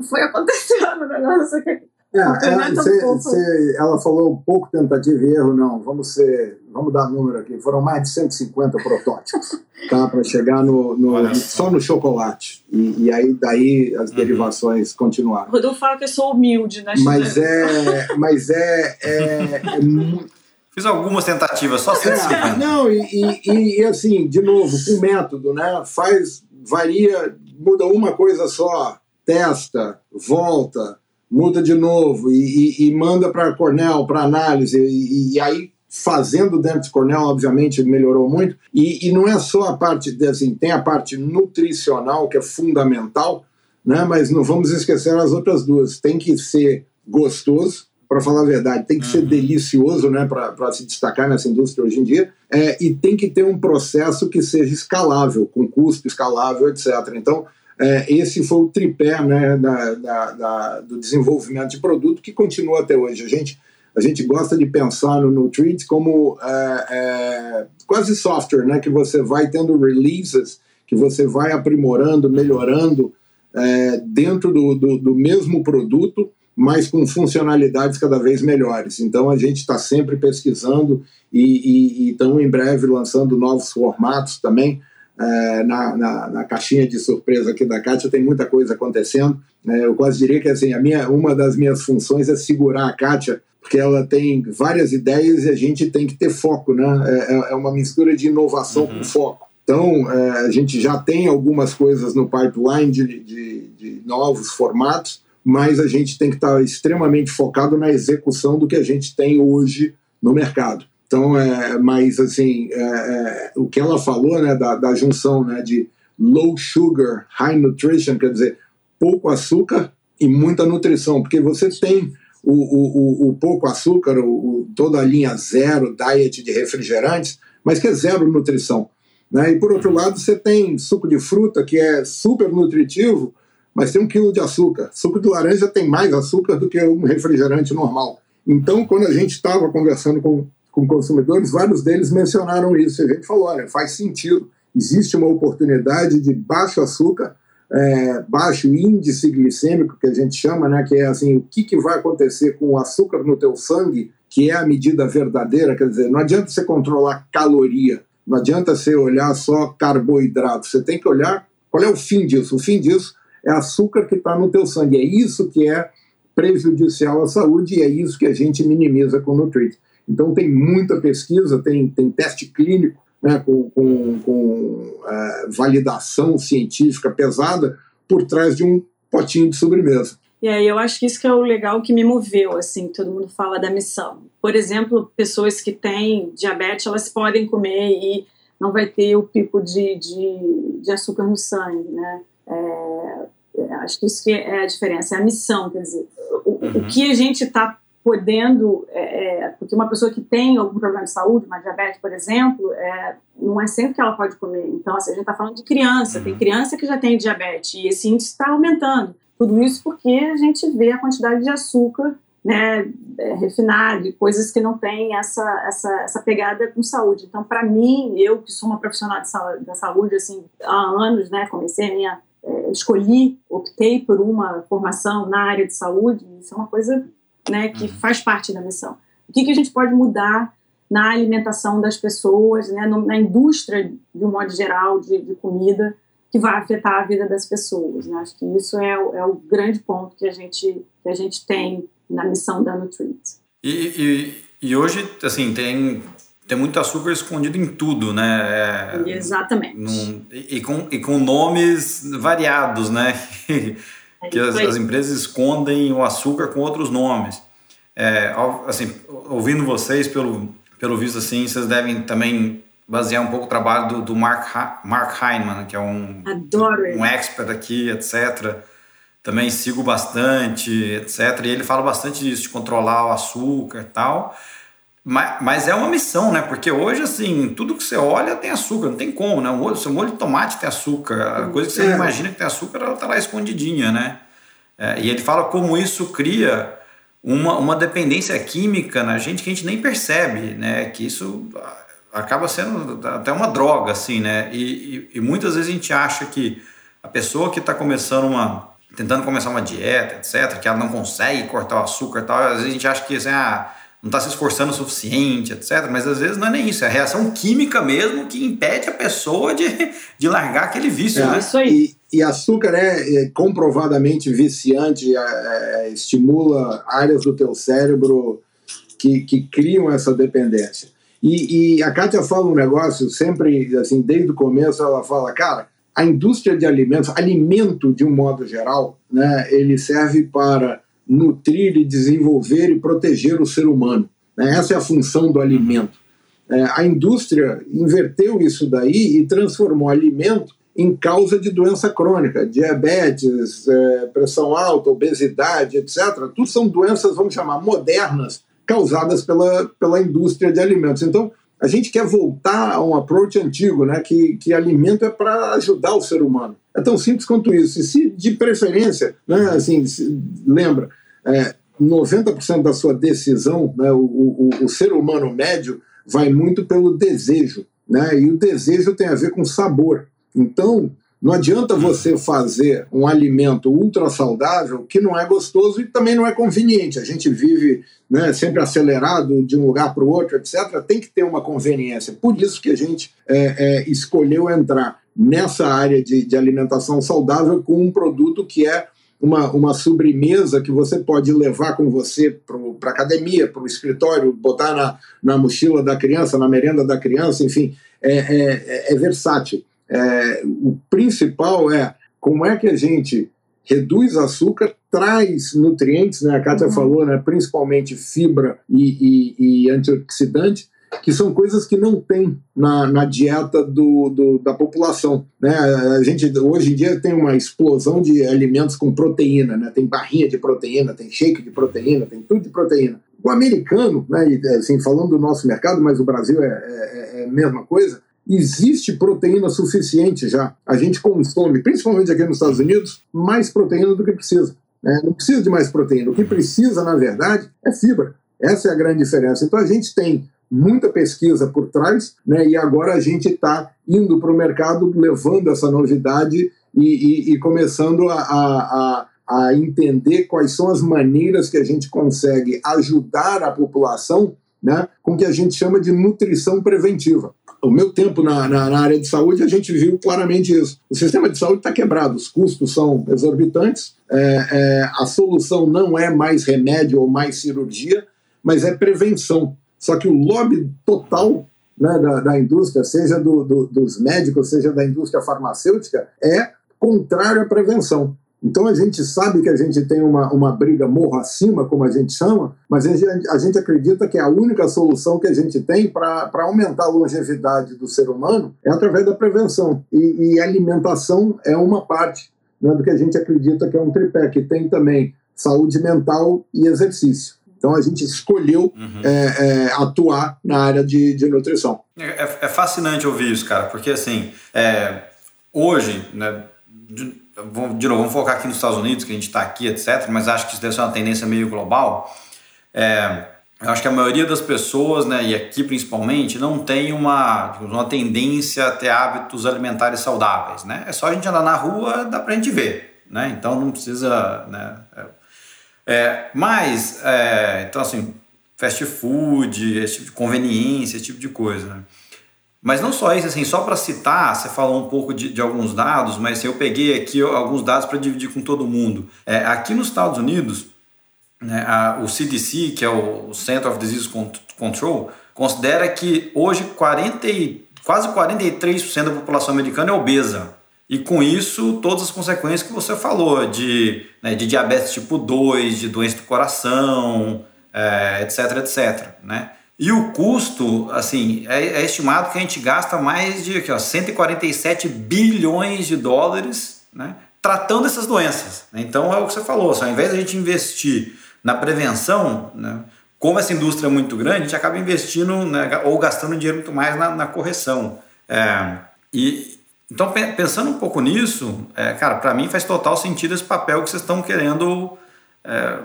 Speaker 4: foi acontecendo o negócio que
Speaker 3: É, é, cê, ela falou pouco tentativa e erro, não. Vamos ser, vamos dar número aqui. Foram mais de 150 protótipos, tá? Para chegar no, no só no chocolate. E, e, aí daí as uhum. derivações continuaram.
Speaker 4: Rodolfo fala que eu sou humilde, né?
Speaker 3: Mas é, mas é, é, é
Speaker 2: Fiz algumas tentativas, só 150.
Speaker 3: É, não, e, e, e, assim, de novo, com método, né? Faz, varia, muda uma coisa só, testa, volta, muda de novo e, e, e manda para Cornell para análise. E, e, aí fazendo dentro de Cornell obviamente melhorou muito. E, não é só a parte assim tem a parte nutricional que é fundamental né? Mas não vamos esquecer as outras duas. Tem que ser gostoso para falar a verdade, tem que ser uhum. delicioso né, para se destacar nessa indústria hoje em dia, é, e tem que ter um processo que seja escalável, com custo escalável, etc. Então, é, esse foi o tripé né, da, da, da, do desenvolvimento de produto que continua até hoje. A gente, a gente gosta de pensar no Nutrit como é, é, quase software, né, que você vai tendo releases, que você vai aprimorando, melhorando é, dentro do, do, do mesmo produto, mas com funcionalidades cada vez melhores. Então a gente está sempre pesquisando e estão em breve lançando novos formatos também é, na, na, na, caixinha de surpresa aqui da Kátia tem muita coisa acontecendo. É, eu quase diria que assim, a minha, uma das minhas funções é segurar a Kátia, porque ela tem várias ideias e a gente tem que ter foco, né? É, é, é uma mistura de inovação uhum. com foco. Então, é, a gente já tem algumas coisas no pipeline de, de, de novos formatos, mas a gente tem que estar extremamente focado na execução do que a gente tem hoje no mercado. Então, é, mas assim, é, é, o que ela falou, né, da, da junção, né, de low sugar, high nutrition, quer dizer, pouco açúcar e muita nutrição, porque você tem o, o, o pouco açúcar, o, toda a linha zero, diet de refrigerantes, mas que é zero nutrição. Né? E por outro lado, você tem suco de fruta, que é super nutritivo, mas tem um quilo de açúcar. Suco de laranja tem mais açúcar do que um refrigerante normal. Então, quando a gente estava conversando com com consumidores, vários deles mencionaram isso. E a gente falou: olha, faz sentido, existe uma oportunidade de baixo açúcar, é, baixo índice glicêmico, que a gente chama, né, que é assim: o que, que vai acontecer com o açúcar no teu sangue, que é a medida verdadeira. Quer dizer, não adianta você controlar caloria, não adianta você olhar só carboidrato, você tem que olhar qual é o fim disso. O fim disso é açúcar que está no teu sangue. É isso que é prejudicial à saúde e é isso que a gente minimiza com o Nutrit. Então, tem muita pesquisa, tem, tem teste clínico né, com, com, com uh, validação científica pesada por trás de um potinho de sobremesa.
Speaker 4: E aí eu acho que isso que é o legal que me moveu, assim, todo mundo fala da missão. Por exemplo, pessoas que têm diabetes, elas podem comer e não vai ter o pico de, de, de açúcar no sangue, né? É, é acho que isso que é a diferença, é a missão, quer dizer, o, uhum. o que a gente está podendo, é, é, porque uma pessoa que tem algum problema de saúde, uma diabetes, por exemplo, é, não é sempre que ela pode comer. Então, assim, a gente está falando de criança, tem uhum. criança que já tem diabetes e esse índice está aumentando. Tudo isso porque a gente vê a quantidade de açúcar né, é, refinado e coisas que não têm essa, essa, essa pegada com saúde. Então, para mim, eu que sou uma profissional saúde, da saúde assim, há anos, né, comecei a minha, é, escolhi, optei por uma formação na área de saúde, isso é uma coisa né, que uhum. faz parte da missão. O que, que a gente pode mudar na alimentação das pessoas, né, na indústria, de um modo geral, de, de comida, que vai afetar a vida das pessoas. Né? Acho que isso é, é, o grande ponto que a gente, que a gente tem na missão da Nutrit.
Speaker 2: E, e, e hoje, assim, tem tem muito açúcar escondido em tudo, né?
Speaker 4: É, Exatamente.
Speaker 2: Num, e, com, e com nomes variados, né? Que as, as, empresas escondem o açúcar com outros nomes. É, assim, ouvindo vocês, pelo, pelo visto assim, vocês devem também basear um pouco o trabalho do, do Mark, Mark Heinemann, que é um, um expert aqui, etc. Também sigo bastante, etc. E ele fala bastante disso, de controlar o açúcar e tal. Mas, mas, é uma missão, né? Porque hoje, assim, tudo que você olha tem açúcar, não tem como, né? O seu molho de tomate tem açúcar, a coisa que você é. imagina que tem açúcar, ela tá lá escondidinha, né? É, e ele fala como isso cria uma, uma dependência química na gente que a gente nem percebe, né? Que isso acaba sendo até uma droga, assim, né? E, e, e muitas vezes a gente acha que a pessoa que está começando uma, tentando começar uma dieta, etc., que ela não consegue cortar o açúcar e tal, às vezes a gente acha que assim, ah, não está se esforçando o suficiente, etc. Mas às vezes não é nem isso, é a reação química mesmo que impede a pessoa de, de largar aquele vício.
Speaker 3: É,
Speaker 2: né?
Speaker 3: Isso aí. E, e açúcar é, é comprovadamente viciante, é, é, estimula áreas do teu cérebro que, que criam essa dependência. E, e a Kátia fala um negócio sempre, assim, desde o começo, ela fala, cara, a indústria de alimentos, alimento de um modo geral, né, ele serve para nutrir e desenvolver e proteger o ser humano. Né? Essa é a função do alimento. É, a indústria inverteu isso daí e transformou alimento em causa de doença crônica, diabetes, é, pressão alta, obesidade, etc. Tudo são doenças, vamos chamar, modernas, causadas pela, pela indústria de alimentos. Então, a gente quer voltar a um approach antigo, né, que, que alimento é para ajudar o ser humano. É tão simples quanto isso. E se, de preferência, né, assim, se, lembra, é, 90% da sua decisão, né, o, o, o ser humano médio vai muito pelo desejo. Né, e o desejo tem a ver com sabor. Então, não adianta você fazer um alimento ultra saudável que não é gostoso e também não é conveniente. A gente vive né, sempre acelerado de um lugar para o outro, etc. Tem que ter uma conveniência. Por isso que a gente é, é, escolheu entrar nessa área de, de alimentação saudável com um produto que é uma, uma sobremesa que você pode levar com você para a academia, para o escritório, botar na, na mochila da criança, na merenda da criança, enfim, é, é, é versátil. É, o principal é como é que a gente reduz açúcar, traz nutrientes, né? A Kátia uhum. falou, né? principalmente fibra e, e, e, antioxidante, que são coisas que não tem na, na dieta do, do, da população. Né? A gente hoje em dia tem uma explosão de alimentos com proteína, né? tem barrinha de proteína, tem shake de proteína, tem tudo de proteína. O americano, né, assim, falando do nosso mercado, mas o Brasil é, é, é a mesma coisa, existe proteína suficiente já. A gente consome, principalmente aqui nos Estados Unidos, mais proteína do que precisa. Né? Não precisa de mais proteína. O que precisa, na verdade, é fibra. Essa é a grande diferença. Então a gente tem muita pesquisa por trás, né? e agora a gente está indo para o mercado levando essa novidade e, e, e começando a, a, a entender quais são as maneiras que a gente consegue ajudar a população né, com o que a gente chama de nutrição preventiva o meu tempo na, na, na, área de saúde, a gente viu claramente isso. O sistema de saúde está quebrado, os custos são exorbitantes, é, é, a solução não é mais remédio ou mais cirurgia, mas é prevenção. Só que o lobby total né, da, da, indústria, seja do, do, dos médicos, seja da indústria farmacêutica, é contrário à prevenção. Então a gente sabe que a gente tem uma, uma briga morro acima, como a gente chama, mas a gente, a gente acredita que a única solução que a gente tem para aumentar a longevidade do ser humano é através da prevenção. E, e alimentação é uma parte né, do que a gente acredita que é um tripé, que tem também saúde mental e exercício. Então a gente escolheu uhum. é, é, atuar na área de, de nutrição.
Speaker 2: É, é, é fascinante ouvir isso, cara, porque assim, é, hoje, né, de novo, vamos focar aqui nos Estados Unidos, que a gente está aqui, etc., mas acho que isso deve ser uma tendência meio global. É, eu acho que a maioria das pessoas, né, e aqui principalmente, não tem uma, uma tendência a ter hábitos alimentares saudáveis. Né? É só a gente andar na rua, dá para a gente ver. Né? Então não precisa. Né, é, é mas, é, então assim, fast food, esse tipo de conveniência, esse tipo de coisa. Né? Mas não só isso, assim, só para citar, você falou um pouco de, de alguns dados, mas assim, eu peguei aqui alguns dados para dividir com todo mundo. É, aqui nos Estados Unidos, né, a, o CDC, que é o Center of Disease Control, considera que hoje 40, quase 43% da população americana é obesa. E com isso, todas as consequências que você falou, de, né, de diabetes tipo 2, de doença do coração, é, etc, etc. Né? E o custo, assim, é, é, estimado que a gente gasta mais de aqui, ó, 147 bilhões de dólares né, tratando essas doenças. Então é o que você falou, assim, ao invés de a gente investir na prevenção, né, como essa indústria é muito grande, a gente acaba investindo né, ou gastando dinheiro muito mais na, na correção. É, e então pensando um pouco nisso, é, cara, para mim faz total sentido esse papel que vocês estão querendo é,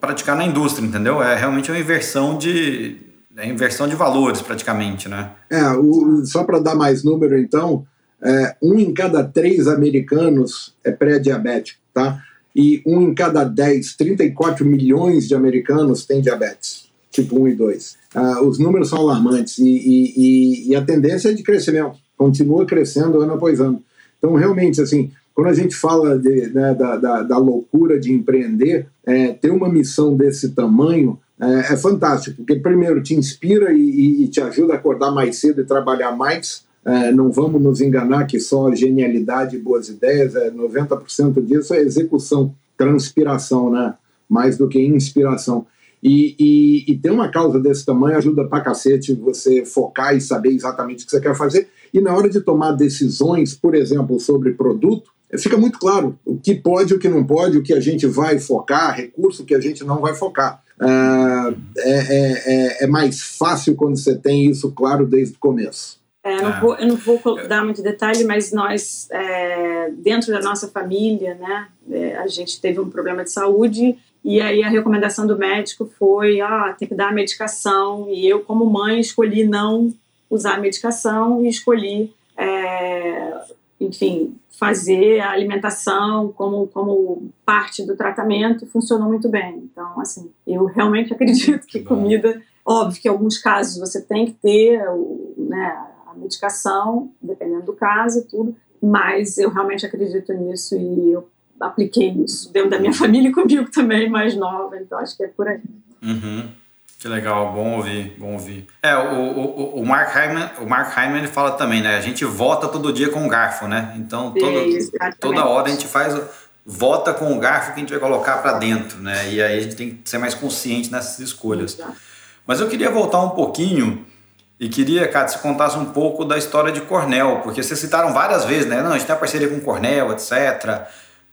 Speaker 2: praticar na indústria, entendeu? É realmente uma inversão de é inversão de valores praticamente, né?
Speaker 3: É, o, só para dar mais número então, é, um em cada três americanos é pré-diabético, tá? e um em cada 10, 34 milhões de americanos têm diabetes, tipo 1 e 2. Uh, os números são alarmantes e, e, e, a tendência é de crescimento, continua crescendo ano após ano. Então, realmente, assim, quando a gente fala de, né, da, da, da, loucura de empreender, é, ter uma missão desse tamanho é, é, fantástico, porque, primeiro, te inspira e, e, te ajuda a acordar mais cedo e trabalhar mais. É, não vamos nos enganar que só genialidade e boas ideias, é, 90% disso é execução, transpiração, né? mais do que inspiração. E, e, e, ter uma causa desse tamanho ajuda pra cacete você focar e saber exatamente o que você quer fazer. E na hora de tomar decisões, por exemplo, sobre produto, fica muito claro o que pode, o que não pode, o que a gente vai focar, recurso que a gente não vai focar. Uh, é, é, é, mais fácil quando você tem isso claro desde o começo.
Speaker 4: É, não vou, eu não vou dar muito detalhe, mas nós, é, dentro da nossa família, né, é, a gente teve um problema de saúde e aí a recomendação do médico foi, ah, tem que dar a medicação. E eu, como mãe, escolhi não usar a medicação e escolhi, é, enfim, fazer a alimentação como, como parte do tratamento. Funcionou muito bem. Então, assim, eu realmente acredito que comida, óbvio que em alguns casos você tem que ter né, a medicação, dependendo do caso e tudo, mas eu realmente acredito nisso e eu apliquei isso dentro da minha família e comigo também, mais nova, então acho que é por aí.
Speaker 2: Uhum. Que legal, bom ouvir, bom ouvir. É, o, o, o Mark Hyman, o Mark Hyman ele fala também, né? A gente vota todo dia com um garfo, né? Então todo, toda hora a gente faz vota com o garfo que a gente vai colocar para dentro, né? E aí a gente tem que ser mais consciente nessas escolhas. Exato. Mas eu queria voltar um pouquinho e queria, cara, que você contasse um pouco da história de Cornell, porque vocês citaram várias vezes, né? Não, a gente tem uma parceria com Cornell, etc.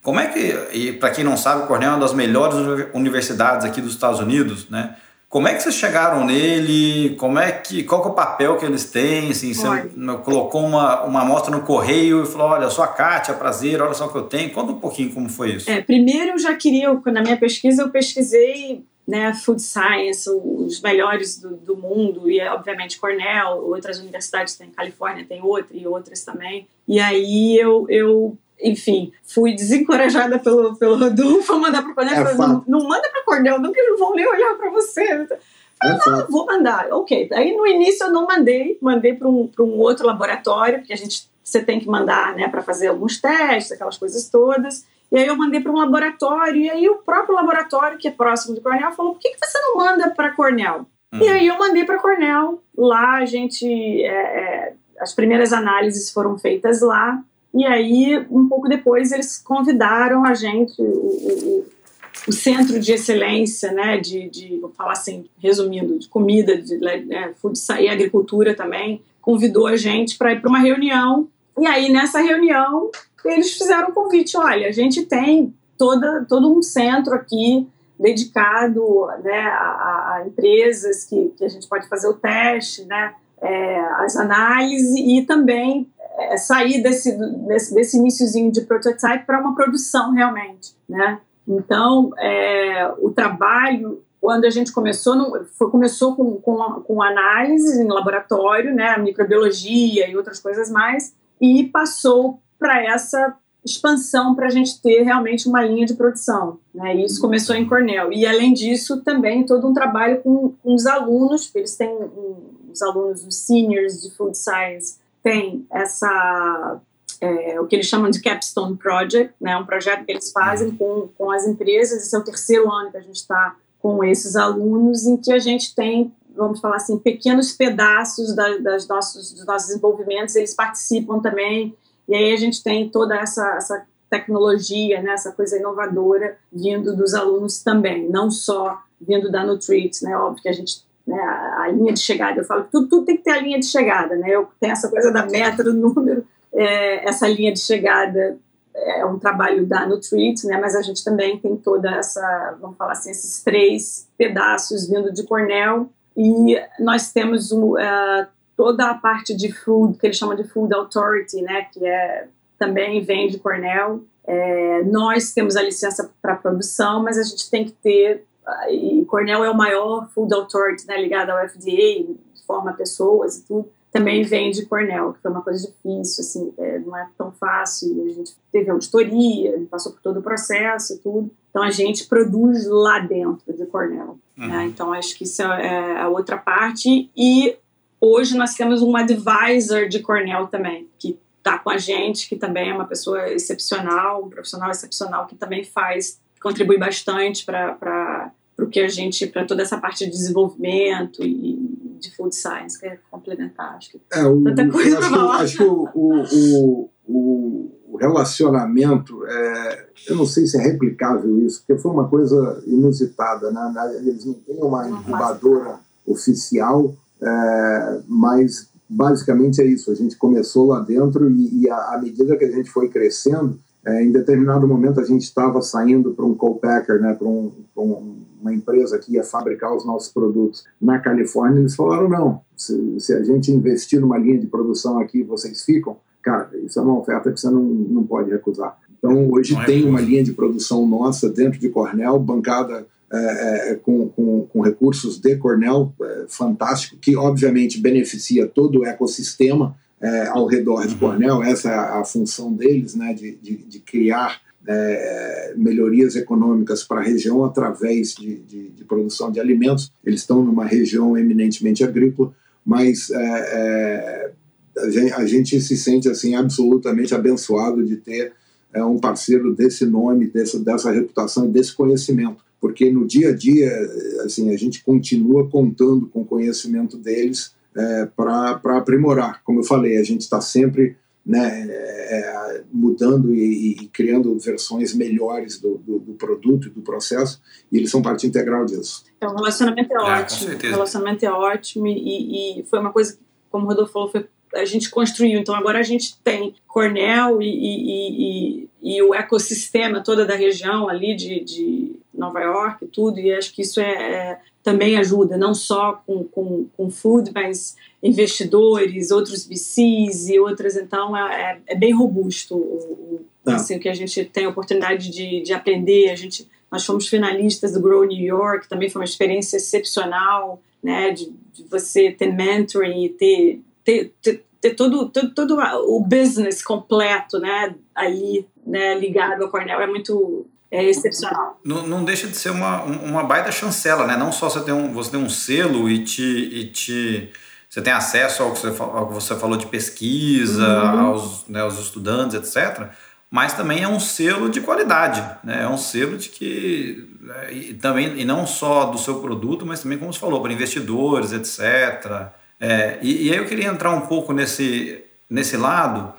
Speaker 2: Como é que, e para quem não sabe, Cornell é uma das melhores universidades aqui dos Estados Unidos, né? Como é que vocês chegaram nele? Como é que, qual que é o papel que eles têm? Assim, você colocou uma, uma amostra no correio e falou: Olha, eu sou a Kátia, prazer, olha só o que eu tenho. Conta um pouquinho como foi isso.
Speaker 4: É, primeiro eu já queria, na minha pesquisa, eu pesquisei né, food science, os melhores do, do mundo, e obviamente Cornell, outras universidades tem, Califórnia tem outra e outras também. E aí eu, eu enfim, fui desencorajada pelo, pelo Rodolfo a mandar para o Cornell. É não, não, manda para Cornell, não, que eles não vão nem olhar para você. Falei, é não, vou mandar. Ok. Aí no início eu não mandei, mandei para um, um outro laboratório, porque a gente você tem que mandar né, para fazer alguns testes, aquelas coisas todas. E aí eu mandei para um laboratório, e aí o próprio laboratório, que é próximo de Cornell, falou: por que, que você não manda para Cornell? Hum. E aí eu mandei para Cornell. Lá a gente. É, é, as primeiras análises foram feitas lá. E aí, um pouco depois, eles convidaram a gente, o, o, o centro de excelência, né, de, de, vou falar assim, resumindo, de comida, de né, food e agricultura também, convidou a gente para ir para uma reunião. E aí, nessa reunião, eles fizeram um convite: olha, a gente tem toda, todo um centro aqui dedicado né, a, a empresas que, que a gente pode fazer o teste, né, é, as análises e também é, sair desse, desse, desse iníciozinho de prototype para uma produção realmente, né? Então, é, o trabalho, quando a gente começou, não, foi, começou com, com, com análise em laboratório, né, microbiologia e outras coisas mais, e passou para essa expansão para a gente ter realmente uma linha de produção. Né? Isso começou em Cornell. E, além disso, também todo um trabalho com, com os alunos, eles têm um, os alunos, os seniors de Food Science, tem essa é, o que eles chamam de Capstone Project, né, um projeto que eles fazem com, com as empresas. Esse é o terceiro ano que a gente está com esses alunos, em que a gente tem, vamos falar assim, pequenos pedaços da, das nossos, dos nossos desenvolvimentos, eles participam também, e aí a gente tem toda essa, essa tecnologia, né, essa coisa inovadora vindo dos alunos também, não só vindo da Nutrit, né, óbvio que a gente né, a, linha de chegada. Eu falo que tudo, tudo, tem que ter a linha de chegada, né? Eu tenho essa coisa da meta, do número, é, essa linha de chegada é um trabalho da Nutrit, né? Mas a gente também tem toda essa, vamos falar assim, esses três pedaços vindo de Cornell e nós temos um, uh, toda a parte de food que eles chamam de Food Authority, né? Que é também vem de Cornell. É, nós temos a licença para produção, mas a gente tem que ter e Cornell é o maior food authority né, ligado ao FDA, forma pessoas e tudo. também vem de Cornell, que foi uma coisa difícil, assim, é, não é tão fácil. A gente teve auditoria, passou por todo o processo e tudo. Então a gente produz lá dentro de Cornell. Né? Uhum. Né? Então acho que isso é a outra parte. E hoje nós temos um advisor de Cornell também, que está com a gente, que também é uma pessoa excepcional, um profissional excepcional que também faz, contribui bastante para o que a gente, para toda essa parte de desenvolvimento e de food science, que é complementar. Acho que é, o, tanta coisa
Speaker 3: para falar. Acho que o, o, o, o relacionamento, é, eu não sei se é replicável isso, porque foi uma coisa inusitada. Né? Eles não têm uma incubadora oficial, é, mas basicamente é isso. A gente começou lá dentro e, e à medida que a gente foi crescendo, é, em determinado momento a gente estava saindo para um co-packer, né, para um, um, uma empresa que ia fabricar os nossos produtos na Califórnia. Eles falaram: não, se, se, a gente investir numa linha de produção aqui, vocês ficam. Cara, isso é uma oferta que você não, não pode recusar. Então, hoje é tem uma linha de produção nossa dentro de Cornell, bancada é, é, com, com, com, recursos de Cornell, é, fantástico, que obviamente beneficia todo o ecossistema é, ao redor de uhum. Cornell, essa é a, a função deles, né, de, de, de criar é, melhorias econômicas para a região através de, de, de, produção de alimentos. Eles estão numa região eminentemente agrícola, mas é, a gente, a, gente, se sente assim absolutamente abençoado de ter um parceiro desse nome, dessa, dessa reputação e desse conhecimento porque no dia a dia assim a gente continua contando com o conhecimento deles é, para aprimorar. Como eu falei, a gente está sempre né, é, mudando e, e, criando versões melhores do, do, do, produto e do processo, e eles são parte integral disso.
Speaker 4: Então, o relacionamento é, é ótimo. O relacionamento é ótimo e, e, foi uma coisa, como o Rodolfo falou, foi, a gente construiu. Então, agora a gente tem Cornell e, e o ecossistema toda da região ali de, de Nova York e tudo, e acho que isso é, é também ajuda, não só com, com, com food, mas investidores, outros VCs e outras, então é, é, é bem robusto o, tá. assim, o que a gente tem a oportunidade de, de aprender, a gente, nós fomos finalistas do Grow New York, também foi uma experiência excepcional, né, de, de você ter mentoring e ter, ter, ter, ter todo, todo, todo o business completo, né, ali, né, ligado ao Cornell, é muito é excepcional.
Speaker 2: Não, não, deixa de ser uma, uma baita chancela, né? Não só você tem um, você tem um selo e te, e te você tem acesso ao que você, ao que você falou de pesquisa, uhum. aos, né, aos estudantes, etc. Mas também é um selo de qualidade, né? É um selo de que né, e também e não só do seu produto, mas também como você falou para investidores, etc. É, e, e aí eu queria entrar um pouco nesse nesse lado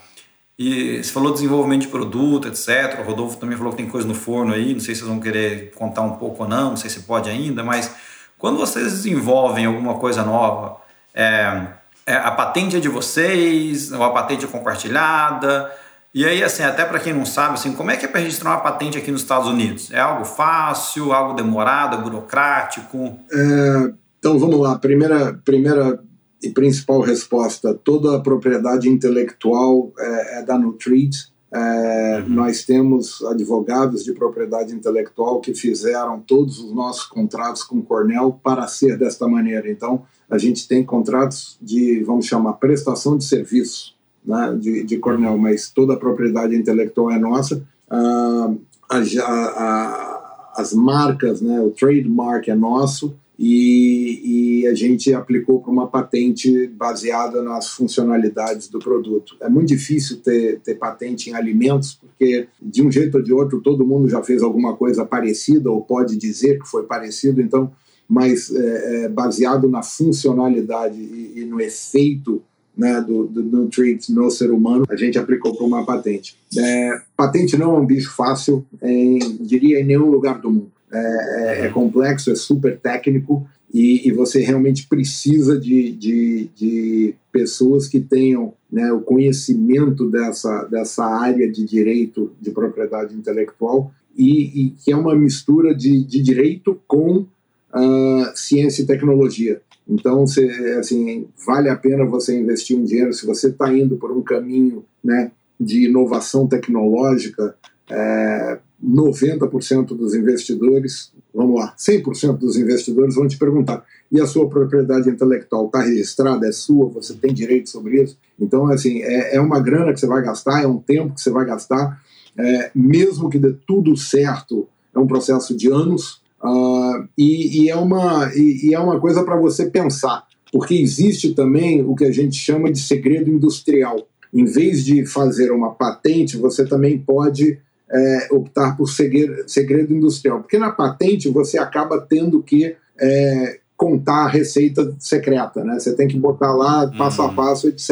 Speaker 2: e você falou desenvolvimento de produto, etc. O Rodolfo também falou que tem coisa no forno aí, não sei se vocês vão querer contar um pouco ou não, não sei se pode ainda, mas quando vocês desenvolvem alguma coisa nova, é, é a patente é de vocês, ou a patente é compartilhada, e aí, assim, até para quem não sabe, assim, como é que é para registrar uma patente aqui nos Estados Unidos? É algo fácil, algo demorado, burocrático?
Speaker 3: É, então, vamos lá. Primeira, primeira e principal resposta: toda a propriedade intelectual é, é da Nutrit. É, uhum. Nós temos advogados de propriedade intelectual que fizeram todos os nossos contratos com Cornell para ser desta maneira. Então, a gente tem contratos de, vamos chamar, prestação de serviço né, de, de Cornell, uhum. mas toda a propriedade intelectual é nossa. Ah, a, a, as marcas, né, o trademark é nosso e, e a gente aplicou para uma patente baseada nas funcionalidades do produto. É muito difícil ter, ter patente em alimentos, porque de um jeito ou de outro todo mundo já fez alguma coisa parecida ou pode dizer que foi parecido, então, mas é, é, baseado na funcionalidade e, e no efeito né, do, do no ser humano, a gente aplicou para uma patente. É, patente não é um bicho fácil, em, diria, em nenhum lugar do mundo. É, é, é, complexo, é super técnico e, e você realmente precisa de, de, de, pessoas que tenham né, o conhecimento dessa, dessa área de direito de propriedade intelectual e, e que é uma mistura de, de direito com uh, ciência e tecnologia. Então, você, assim, vale a pena você investir um dinheiro se você está indo por um caminho né, de inovação tecnológica. É, 90% dos investidores, vamos lá, 100% dos investidores vão te perguntar: e a sua propriedade intelectual está registrada? É sua? Você tem direito sobre isso? Então, assim, é, é uma grana que você vai gastar, é um tempo que você vai gastar, é, mesmo que dê tudo certo, é um processo de anos. Uh, e, e, é uma, e, e é uma coisa para você pensar, porque existe também o que a gente chama de segredo industrial. Em vez de fazer uma patente, você também pode é, optar por segredo, segredo, industrial. Porque na patente você acaba tendo que é, contar a receita secreta, né? Você tem que botar lá passo uhum. a passo, etc.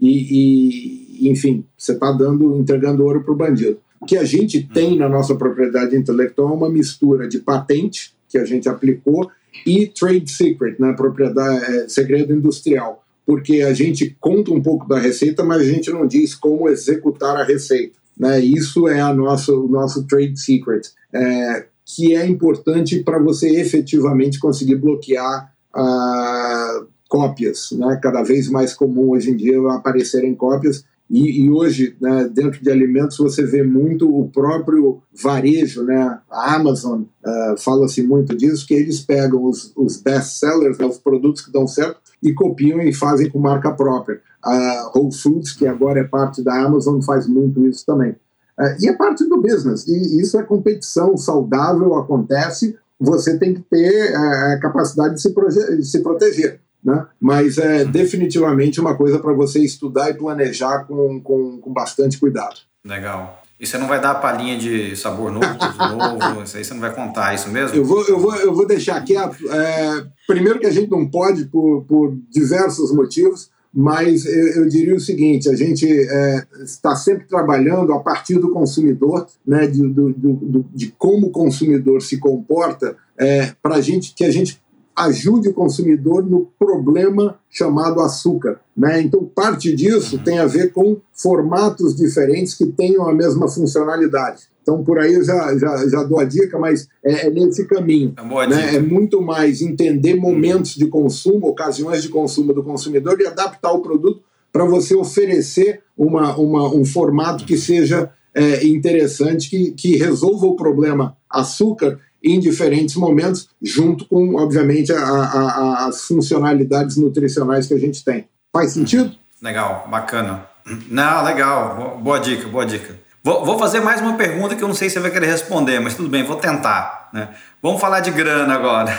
Speaker 3: E, e enfim, você está dando, entregando ouro para o bandido. O que a gente uhum. tem na nossa propriedade intelectual é uma mistura de patente que a gente aplicou e trade secret, né? Propriedade, é, segredo industrial. Porque a gente conta um pouco da receita, mas a gente não diz como executar a receita. Né? Isso é a nossa, o nosso trade secret, é, que é importante para você efetivamente conseguir bloquear uh, cópias. Né? Cada vez mais comum hoje em dia aparecerem cópias. E, e hoje, né, dentro de alimentos, você vê muito o próprio varejo, né? a Amazon uh, fala-se muito disso, que eles pegam os, os best-sellers, né, os produtos que dão certo, e copiam e fazem com marca própria. A Whole Foods, que agora é parte da Amazon, faz muito isso também. Uh, e é parte do business, e isso é competição saudável, acontece, você tem que ter uh, a capacidade de se, de se proteger. Né? Mas é definitivamente uma coisa para você estudar e planejar com, com, com bastante cuidado.
Speaker 2: Legal. E você não vai dar a palhinha de sabor novo, novo, isso aí você não vai contar, é isso mesmo?
Speaker 3: Eu vou, eu vou, eu vou deixar quieto. É, primeiro que a gente não pode por, por diversos motivos, mas eu, eu diria o seguinte: a gente é, está sempre trabalhando a partir do consumidor, né, de, do, do, de como o consumidor se comporta, é, para gente que a gente ajude o consumidor no problema chamado açúcar. Né? Então, parte disso tem a ver com formatos diferentes que tenham a mesma funcionalidade. Então, por aí eu já, já, já dou a dica, mas é, é nesse caminho. É, né? é muito mais entender momentos de consumo, ocasiões de consumo do consumidor e adaptar o produto para você oferecer uma, uma, um formato que seja é, interessante, que, que resolva o problema açúcar em diferentes momentos, junto com, obviamente, a, a, as funcionalidades nutricionais que a gente tem. Faz sentido?
Speaker 2: Legal, bacana. Não, legal, boa dica, boa dica. Vou, vou, fazer mais uma pergunta que eu não sei se você vai querer responder, mas tudo bem, vou tentar. Né? Vamos falar de grana agora.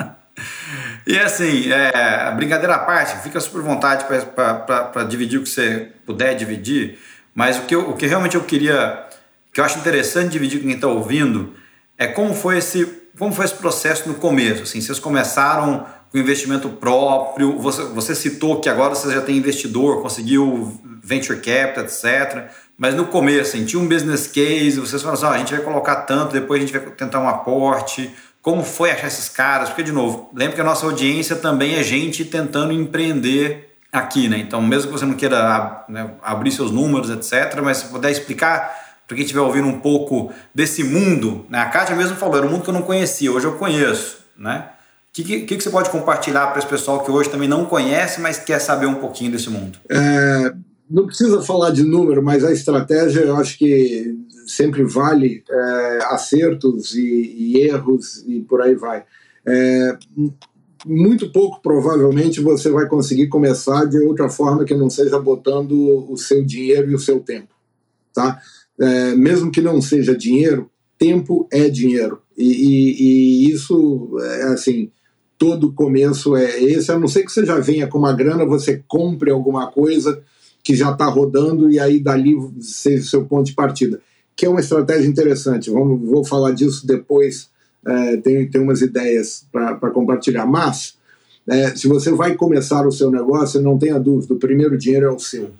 Speaker 2: e assim, é, brincadeira à parte, fica super vontade para dividir o que você puder dividir, mas o que, eu, o que realmente eu queria, que eu acho interessante dividir com quem está ouvindo, é como foi esse, como foi esse processo no começo. Assim, vocês começaram com investimento próprio, você, você citou que agora você já tem investidor, conseguiu venture capital, etc. Mas no começo, assim, tinha um business case, vocês falaram assim, ah, a gente vai colocar tanto, depois a gente vai tentar um aporte. Como foi achar esses caras? Porque, de novo, lembra que a nossa audiência também é gente tentando empreender aqui, né? Então, mesmo que você não queira né, abrir seus números, etc., mas se puder explicar para quem estiver ouvindo um pouco desse mundo, né? A Kátia mesmo falou, era um mundo que eu não conhecia, hoje eu conheço, né? O que, que, que, você pode compartilhar para esse pessoal que hoje também não conhece, mas quer saber um pouquinho desse mundo?
Speaker 3: É, não precisa falar de número, mas a estratégia eu acho que sempre vale é, acertos e, e, erros e por aí vai. É, muito pouco provavelmente você vai conseguir começar de outra forma que não seja botando o seu dinheiro e o seu tempo, tá? É, mesmo que não seja dinheiro, tempo é dinheiro e, e, e isso é assim todo começo é esse, a não ser que você já venha com uma grana, você compre alguma coisa que já está rodando e aí dali seja o seu ponto de partida. Que é uma estratégia interessante. Vamos, vou falar disso depois. É, tem, tem umas ideias para compartilhar. Mas, é, se você vai começar o seu negócio, não tenha dúvida, o primeiro dinheiro é o seu.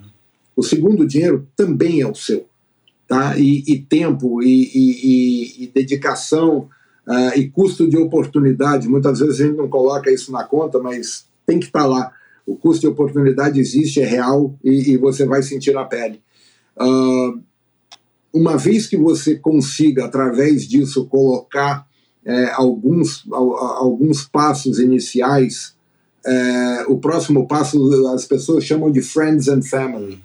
Speaker 3: O segundo dinheiro também é o seu. Tá? E, e tempo, e, e, e dedicação, uh, e custo de oportunidade. Muitas vezes a gente não coloca isso na conta, mas tem que estar tá lá o custo de oportunidade existe, é real e, você vai sentir na pele. Uh, uma vez que você consiga, através disso, colocar é, alguns, alguns passos iniciais, é, o próximo passo as pessoas chamam de friends and family,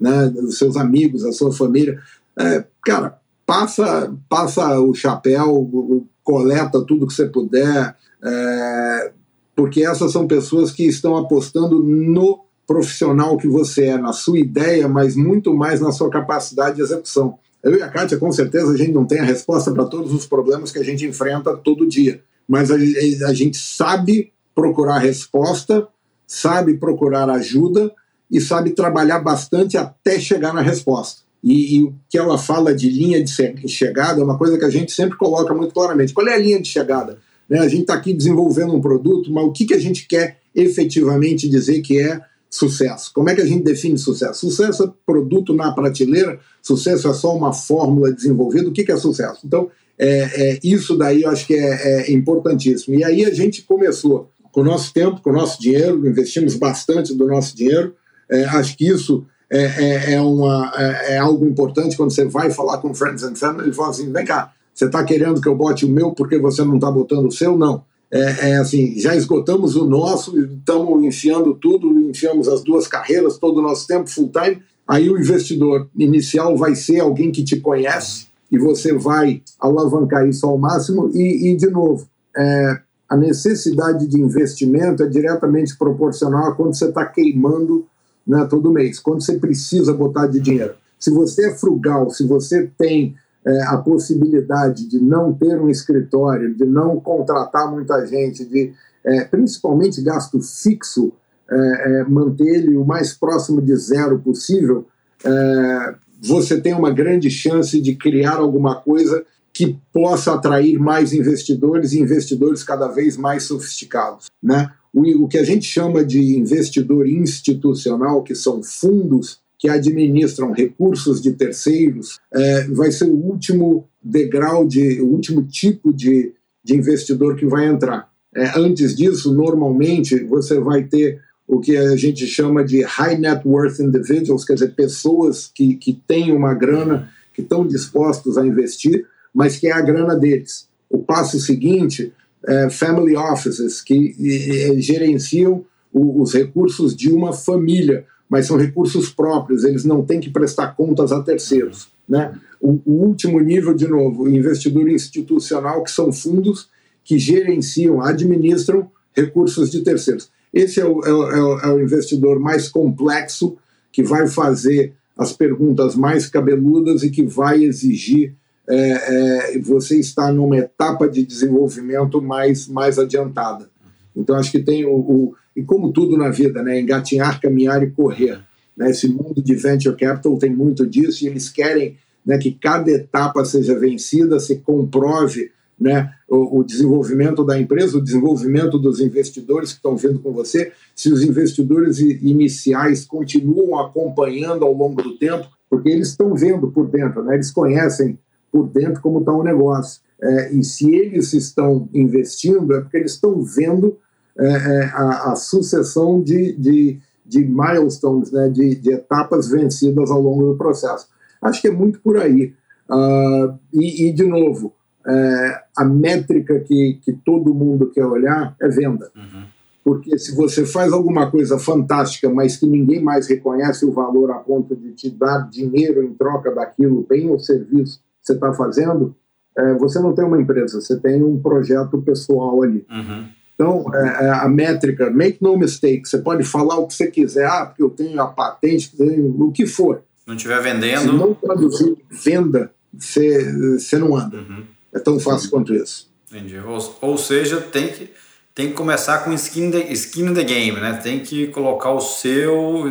Speaker 3: né, os seus amigos, a sua família. É, cara, passa, passa o chapéu, coleta tudo que você puder, é, porque essas são pessoas que estão apostando no profissional que você é, na sua ideia, mas muito mais na sua capacidade de execução. Eu e a Kátia, com certeza, a gente não tem a resposta para todos os problemas que a gente enfrenta todo dia, mas a, a gente sabe procurar resposta, sabe procurar ajuda e sabe trabalhar bastante até chegar na resposta. E, o que ela fala de linha de chegada é uma coisa que a gente sempre coloca muito claramente. Qual é a linha de chegada? Né? A gente está aqui desenvolvendo um produto, mas o que, que a gente quer efetivamente dizer que é sucesso? Como é que a gente define sucesso? Sucesso é produto na prateleira, sucesso é só uma fórmula desenvolvida. O que, que é sucesso? Então, é, é, isso daí eu acho que é, é importantíssimo. E aí a gente começou com o nosso tempo, com o nosso dinheiro, investimos bastante do nosso dinheiro. É, acho que isso é, é, é, uma, é, é, algo importante quando você vai falar com friends and family, ele fala assim, vem cá, você está querendo que eu bote o meu porque você não está botando o seu? Não. É, é, assim, já esgotamos o nosso, estamos enfiando tudo, enfiamos as duas carreiras, todo o nosso tempo, full time. Aí o investidor inicial vai ser alguém que te conhece e você vai alavancar isso ao máximo. E, e de novo, é, a necessidade de investimento é diretamente proporcional a quando você está queimando né, todo mês, quando você precisa botar de dinheiro. Se você é frugal, se você tem é, a possibilidade de não ter um escritório, de não contratar muita gente, de é, principalmente gasto fixo, é, é manter ele o mais próximo de zero possível, é, você tem uma grande chance de criar alguma coisa que possa atrair mais investidores e investidores cada vez mais sofisticados. Né? O, que a gente chama de investidor institucional, que são fundos que administram recursos de terceiros, é, vai ser o último degrau, de, o último tipo de, de investidor que vai entrar. É, antes disso, normalmente, você vai ter o que a gente chama de high net worth individuals, quer dizer, pessoas que, que têm uma grana, que estão dispostos a investir, mas que é a grana deles. O passo seguinte é, family offices, que e, gerenciam o, os recursos de uma família, mas são recursos próprios, eles não têm que prestar contas a terceiros. Né? O, o último nível, de novo, investidor institucional, que são fundos que gerenciam, administram recursos de terceiros. Esse é o, é o, é o investidor mais complexo, que vai fazer as perguntas mais cabeludas e que vai exigir é, é, você está numa etapa de desenvolvimento mais, mais adiantada. Então, acho que tem o, o, E como tudo na vida, né? engatinhar, caminhar e correr. Né? Esse mundo de venture capital tem muito disso e eles querem né, que cada etapa seja vencida, se comprove né, o, o, desenvolvimento da empresa, o desenvolvimento dos investidores que estão vindo com você, se os investidores iniciais continuam acompanhando ao longo do tempo, porque eles estão vendo por dentro, né, eles conhecem por dentro como está o negócio. É, e se eles estão investindo, é porque eles estão vendo é, é, a, a, sucessão de, de, de milestones, né, de, de, etapas vencidas ao longo do processo. Acho que é muito por aí. Uh, e, e, de novo, é, a métrica que, que todo mundo quer olhar é venda. Uhum. Porque se você faz alguma coisa fantástica, mas que ninguém mais reconhece o valor a ponto de te dar dinheiro em troca daquilo, bem ou serviço você está fazendo, é, você não tem uma empresa, você tem um projeto pessoal ali. Uhum. Então, é, é, a métrica, make no mistake, você pode falar o que você quiser, ah, porque eu tenho a patente, tenho, o que for.
Speaker 2: Não estiver vendendo. Se
Speaker 3: não traduzir venda, você, você não anda. Uhum. É tão fácil quanto isso.
Speaker 2: Entendi. Ou, ou seja, tem que, tem que começar com skin, the, skin in the game, né? Tem que colocar o seu,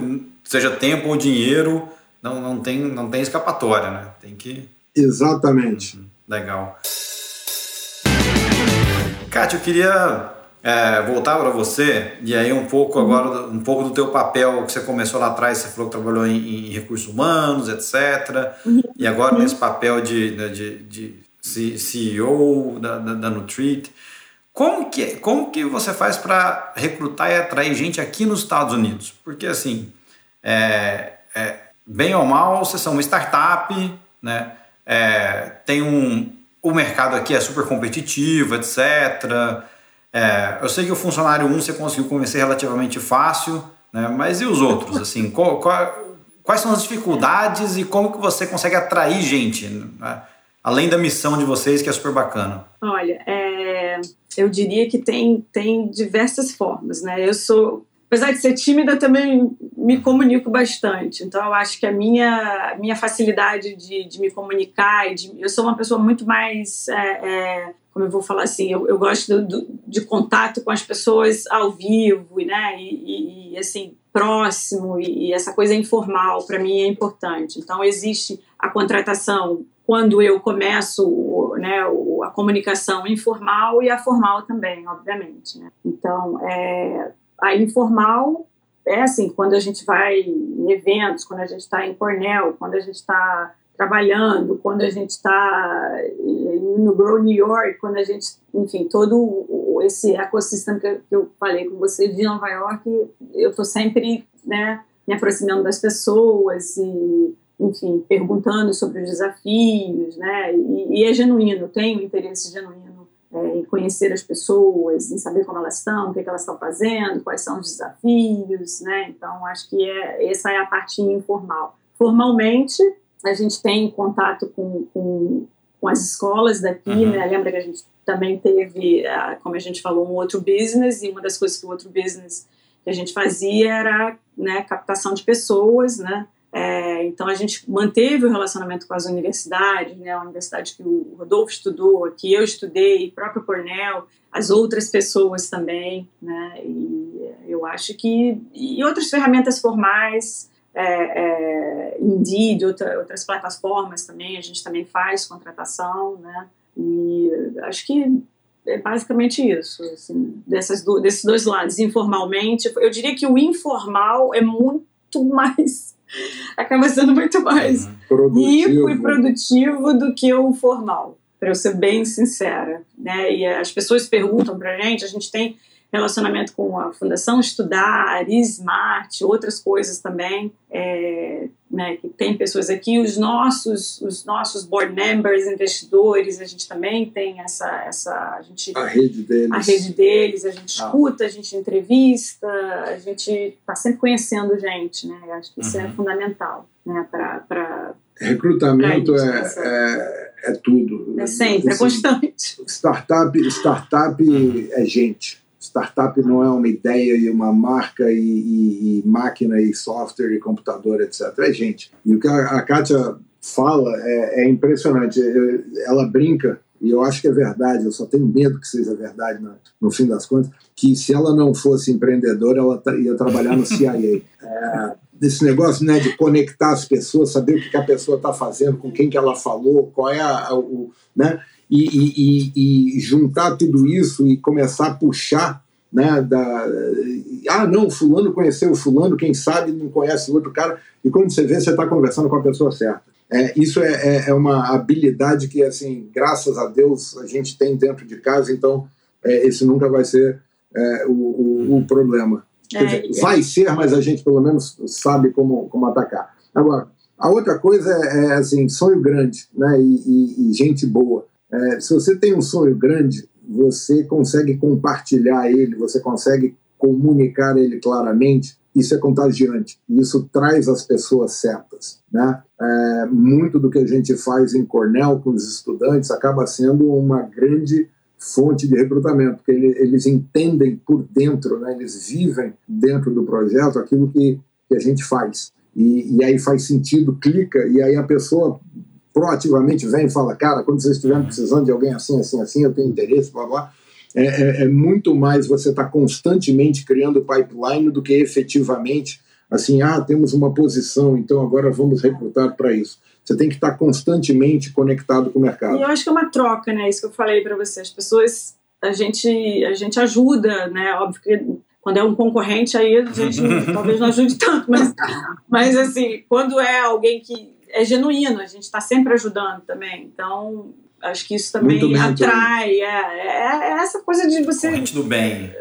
Speaker 2: seja tempo ou dinheiro, não, não, tem, não tem escapatória, né? Tem que
Speaker 3: Exatamente. Uhum.
Speaker 2: Legal. Kátia, eu queria é, voltar para você e aí um pouco uhum. agora um pouco do teu papel que você começou lá atrás você falou que trabalhou em, em recursos humanos etc uhum. e agora uhum. nesse papel de, né, de, de, de CEO da, da, da, Nutrit como que como que você faz para recrutar e atrair gente aqui nos Estados Unidos porque assim é, é, bem ou mal vocês são uma startup né é, tem um. O mercado aqui é super competitivo, etc. É, eu sei que o funcionário 1 você conseguiu convencer relativamente fácil, né? mas e os outros? Assim, qual, qual, quais são as dificuldades e como que você consegue atrair gente? Né? além da missão de vocês, que é super bacana?
Speaker 4: Olha, é, eu diria que tem, tem diversas formas, né? Eu sou, apesar de ser tímida, também me comunico bastante. Então, eu acho que a minha, minha facilidade de, de me comunicar, de, eu sou uma pessoa muito mais, é, é, como eu vou falar assim, eu, eu gosto do, do, de contato com as pessoas ao vivo, né? E, e, e assim, próximo e, e essa coisa informal para mim é importante. Então, existe a contratação quando eu começo né, a comunicação informal e a formal também, obviamente. Né? Então, é, a informal é assim, quando a gente vai em eventos, quando a gente está em Cornell, quando a gente está trabalhando, quando a gente está no Grow New York, quando a gente, enfim, todo esse ecossistema que eu falei com você de Nova York, eu estou sempre, né, me aproximando das pessoas e enfim, perguntando sobre os desafios, né? E, e é genuíno, um interesse genuíno é, em conhecer as pessoas, em saber como elas estão, o que, é que elas estão fazendo, quais são os desafios, né? Então, acho que é, essa é a parte informal. Formalmente, a gente tem contato com, com, com as escolas daqui, uhum. né? Lembra que a gente também teve, como a gente falou, um outro business, e uma das coisas que o outro business que a gente fazia era né, captação de pessoas, né? É, então a gente manteve o relacionamento com as universidades, né, a universidade que o Rodolfo estudou, que eu estudei, o próprio Cornell, as outras pessoas também, né, e eu acho que e outras ferramentas formais, é, é, Indeed, outra, outras plataformas também, a gente também faz contratação, né, e acho que é basicamente isso, assim, dessas do, desses dois lados, informalmente, eu diria que o informal é muito mais acaba sendo muito mais uhum. rico e produtivo do que o formal, para eu ser bem sincera. Né? E as pessoas perguntam para a gente, a gente tem relacionamento com a Fundação Estudar, Smart, outras coisas também, é, né, que tem pessoas aqui, os nossos, os nossos board members, investidores, a gente também tem essa, essa a gente
Speaker 3: a rede deles,
Speaker 4: a rede deles, a gente ah. escuta, a gente entrevista, a gente está sempre conhecendo gente, né? Eu acho que isso é uhum. é fundamental, né, para
Speaker 3: recrutamento pra é, é, é tudo.
Speaker 4: É sempre, é constante.
Speaker 3: Startup, startup é gente startup não é uma ideia e uma marca e, e, e, máquina e software e computador, etc. É gente. E o que a, a Kátia fala é, é, impressionante. Ela brinca, e eu acho que é verdade, eu só tenho medo que seja verdade no, no fim das contas, que se ela não fosse empreendedora, ela ia trabalhar no CIA. É, desse negócio né, de conectar as pessoas, saber o que, a pessoa está fazendo, com quem que ela falou, qual é a, o... Né? E, e, e, juntar tudo isso e começar a puxar né, da, ah, não, fulano conheceu o fulano, quem sabe não conhece o outro cara, e quando você vê, você está conversando com a pessoa certa. É, isso é, é, é, uma habilidade que, assim, graças a Deus, a gente tem dentro de casa, então é, esse nunca vai ser é, o, o, o, problema. Dizer, é, vai ser, mas a gente pelo menos sabe como, como atacar. Agora, a outra coisa é, assim, sonho grande né, e, e, e gente boa. É, se você tem um sonho grande, você consegue compartilhar ele, você consegue comunicar ele claramente, isso é contagiante. Isso traz as pessoas certas. Né? É, muito do que a gente faz em Cornell com os estudantes acaba sendo uma grande fonte de recrutamento, porque eles entendem por dentro, né? eles vivem dentro do projeto aquilo que, que a gente faz. E, e aí faz sentido, clica, e aí a pessoa proativamente vem e fala, cara, quando vocês estiverem precisando de alguém assim, assim, assim, eu tenho interesse, blá, blá. É, é, é muito mais você estar tá constantemente criando pipeline do que efetivamente assim, ah, temos uma posição, então agora vamos recrutar para isso. Você tem que estar tá constantemente conectado com o mercado.
Speaker 4: E eu acho que é uma troca, né? Isso que eu falei para você. As pessoas, a gente, a gente ajuda, né? Óbvio que quando é um concorrente, aí a gente talvez não ajude tanto, mas, mas assim, quando é alguém que é genuíno, a gente está sempre ajudando também. Então, acho que isso também atrai. É, é, é, essa coisa de você.
Speaker 2: Corrente do bem.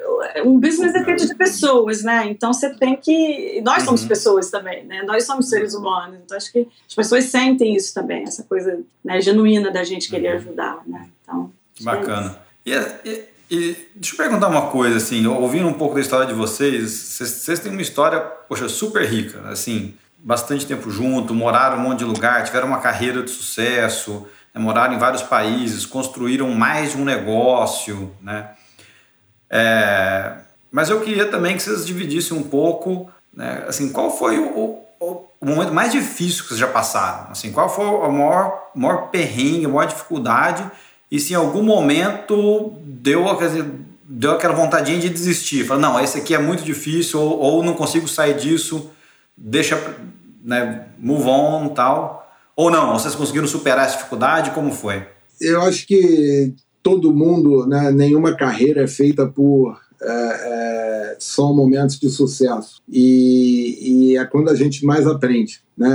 Speaker 4: Um business é feito de pessoas, né? Então você tem que. Nós somos uhum. pessoas também, né? Nós somos seres humanos. Então acho que as pessoas sentem isso também, essa coisa né, genuína da gente querer uhum. ajudar, né? Então.
Speaker 2: É Bacana. É e, e, e, deixa eu perguntar uma coisa, assim, ouvindo um pouco da história de vocês, vocês, vocês têm uma história, poxa, super rica, assim bastante tempo junto, moraram um monte de lugar, tiveram uma carreira de sucesso. né, moraram em vários países, construíram mais de um negócio, né? É, mas eu queria também que vocês dividissem um pouco, né, assim, qual foi o, o, o, momento mais difícil que vocês já passaram? Assim, qual foi o maior, maior perrengue, a maior dificuldade? E se em algum momento deu, deu aquela vontadinha de desistir, falar, não, esse aqui é muito difícil, ou, ou não consigo sair disso, deixa, né, move on tal. Ou não, vocês conseguiram superar essa dificuldade? Como foi?
Speaker 3: Eu acho que todo mundo, né, nenhuma carreira é feita por é, é, só momentos de sucesso. E, e, é quando a gente mais aprende. Né?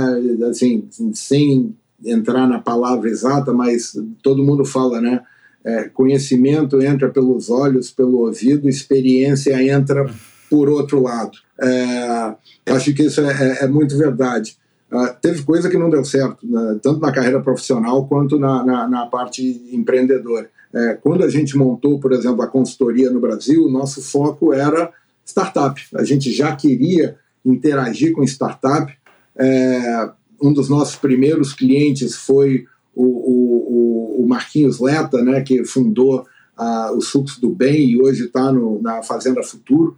Speaker 3: Assim, sem entrar na palavra exata, mas todo mundo fala, né? É, conhecimento entra pelos olhos, pelo ouvido, experiência entra por outro lado. É, acho que isso é, é, é muito verdade. Uh, teve coisa que não deu certo, né, tanto na carreira profissional quanto na, na, na parte empreendedora. É, quando a gente montou, por exemplo, a consultoria no Brasil, nosso foco era startup. A gente já queria interagir com startup. É, um dos nossos primeiros clientes foi o, o, o Marquinhos Leta, né, que fundou uh, o Sucos do Bem e hoje está na Fazenda Futuro.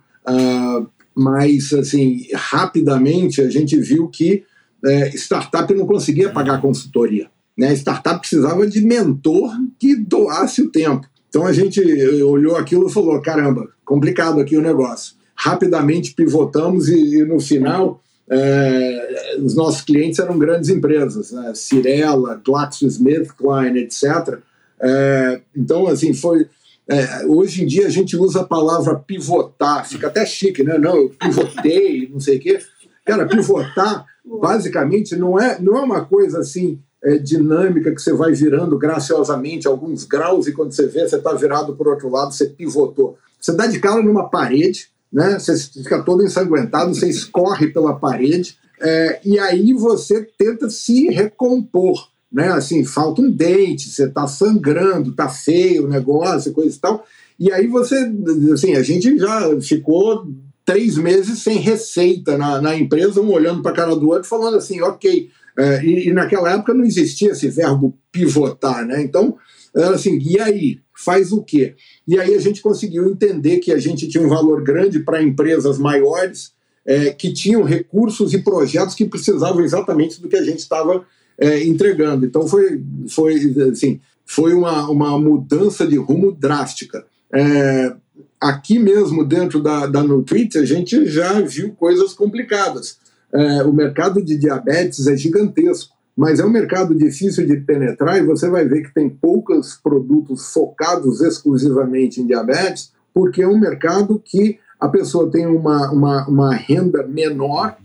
Speaker 3: Mas, assim, rapidamente a gente viu que é, startup não conseguia pagar consultoria. Né? Startup precisava de mentor que doasse o tempo. Então a gente olhou aquilo e falou: caramba, complicado aqui o negócio. Rapidamente pivotamos e, e no final é, os nossos clientes eram grandes empresas, né? Cirela, GlaxoSmithKline, etc. É, então, assim, foi. É, hoje em dia a gente usa a palavra pivotar, fica até chique, né? Não, eu pivotei, não sei o quê. Cara, pivotar basicamente não é, não é uma coisa assim é, dinâmica que você vai virando graciosamente alguns graus e quando você vê, você está virado para o outro lado, você pivotou. Você dá de cara numa parede, né? você fica todo ensanguentado, você escorre pela parede é, e aí você tenta se recompor. Né? Assim, falta um dente, você está sangrando, está feio o negócio, coisa e tal. E aí você, assim, a gente já ficou três meses sem receita na, na empresa, um olhando para a cara do outro, falando assim, ok. É, e, e, naquela época não existia esse verbo pivotar, né? Então, era assim, e aí? Faz o quê? E aí a gente conseguiu entender que a gente tinha um valor grande para empresas maiores, é, que tinham recursos e projetos que precisavam exatamente do que a gente estava é, entregando. Então foi, foi, assim, foi uma, uma mudança de rumo drástica. É, aqui mesmo dentro da, da Nutrit, a gente já viu coisas complicadas. É, o mercado de diabetes é gigantesco, mas é um mercado difícil de penetrar e você vai ver que tem poucos produtos focados exclusivamente em diabetes, porque é um mercado que a pessoa tem uma, uma, uma renda menor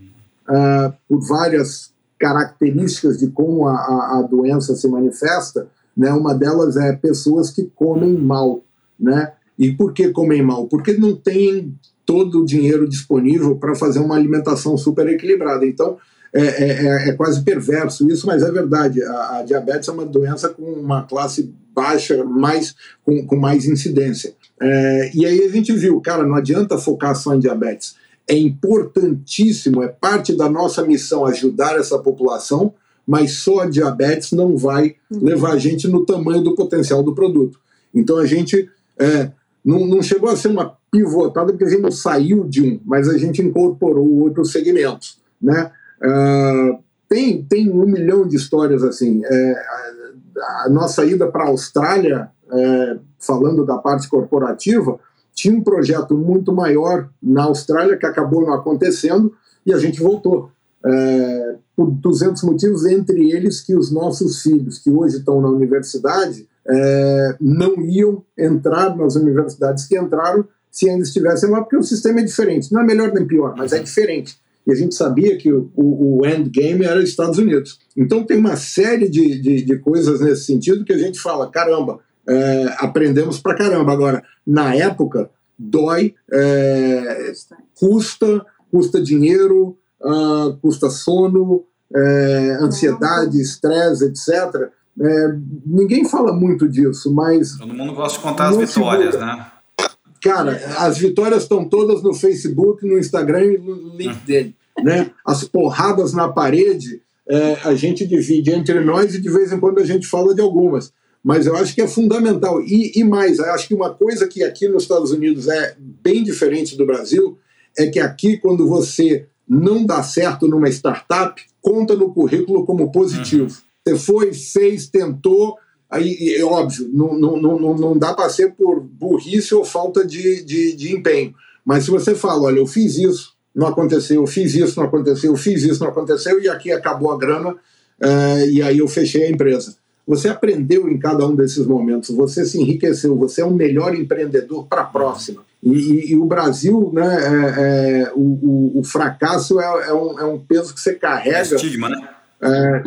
Speaker 3: uh, por várias características de como a, a, a doença se manifesta. Né? Uma delas é pessoas que comem mal, né? E por que comem mal? Porque não tem todo o dinheiro disponível para fazer uma alimentação super equilibrada. Então, é, é, é, é, quase perverso isso, mas é verdade. A, a, diabetes é uma doença com uma classe baixa, mais, com, com mais incidência. É, e aí a gente viu, cara, não adianta focar só em diabetes. É importantíssimo, é parte da nossa missão ajudar essa população, mas só a diabetes não vai uhum. levar a gente no tamanho do potencial do produto. Então a gente é, não, não chegou a ser uma pivotada, porque a gente não saiu de um, mas a gente incorporou outros segmentos. Né? Uh, tem, tem um milhão de histórias assim. É, a, a, nossa ida para a Austrália, é, falando da parte corporativa, tinha um projeto muito maior na Austrália que acabou não acontecendo e a gente voltou. É, por 200 motivos, entre eles que os nossos filhos, que hoje estão na universidade, é, não iam entrar nas universidades que entraram se ainda estivessem lá, porque o sistema é diferente. Não é melhor nem pior, mas é diferente. E a gente sabia que o, o, endgame era os Estados Unidos. Então tem uma série de, de, de coisas nesse sentido que a gente fala, caramba, é, aprendemos pra caramba. Agora, na época, dói, é, custa, custa dinheiro, uh, custa sono, é, ansiedade, estresse, etc. É, ninguém fala muito disso, mas.
Speaker 2: Todo mundo gosta de contar as vitórias, né?
Speaker 3: Cara, as vitórias estão todas no Facebook, no Instagram e no LinkedIn. né? As porradas na parede é, a gente divide entre nós e de vez em quando a gente fala de algumas. Mas eu acho que é fundamental. E, e mais, acho que uma coisa que aqui nos Estados Unidos é bem diferente do Brasil é que aqui, quando você não dá certo numa startup, conta no currículo como positivo. Uhum. Você foi, fez, tentou, aí é óbvio, não, não, não, não dá para ser por burrice ou falta de, de, de empenho. Mas se você fala, olha, eu fiz isso, não aconteceu, eu fiz isso, não aconteceu, eu fiz isso, não aconteceu, e aqui acabou a grana, uh, e aí eu fechei a empresa. Você aprendeu em cada um desses momentos, você se enriqueceu, você é um melhor empreendedor para a próxima. E, e, e, o Brasil, né, é, é, o, o, o, fracasso é, é, um, é um peso que você carrega. É
Speaker 2: estigma, né?
Speaker 3: É,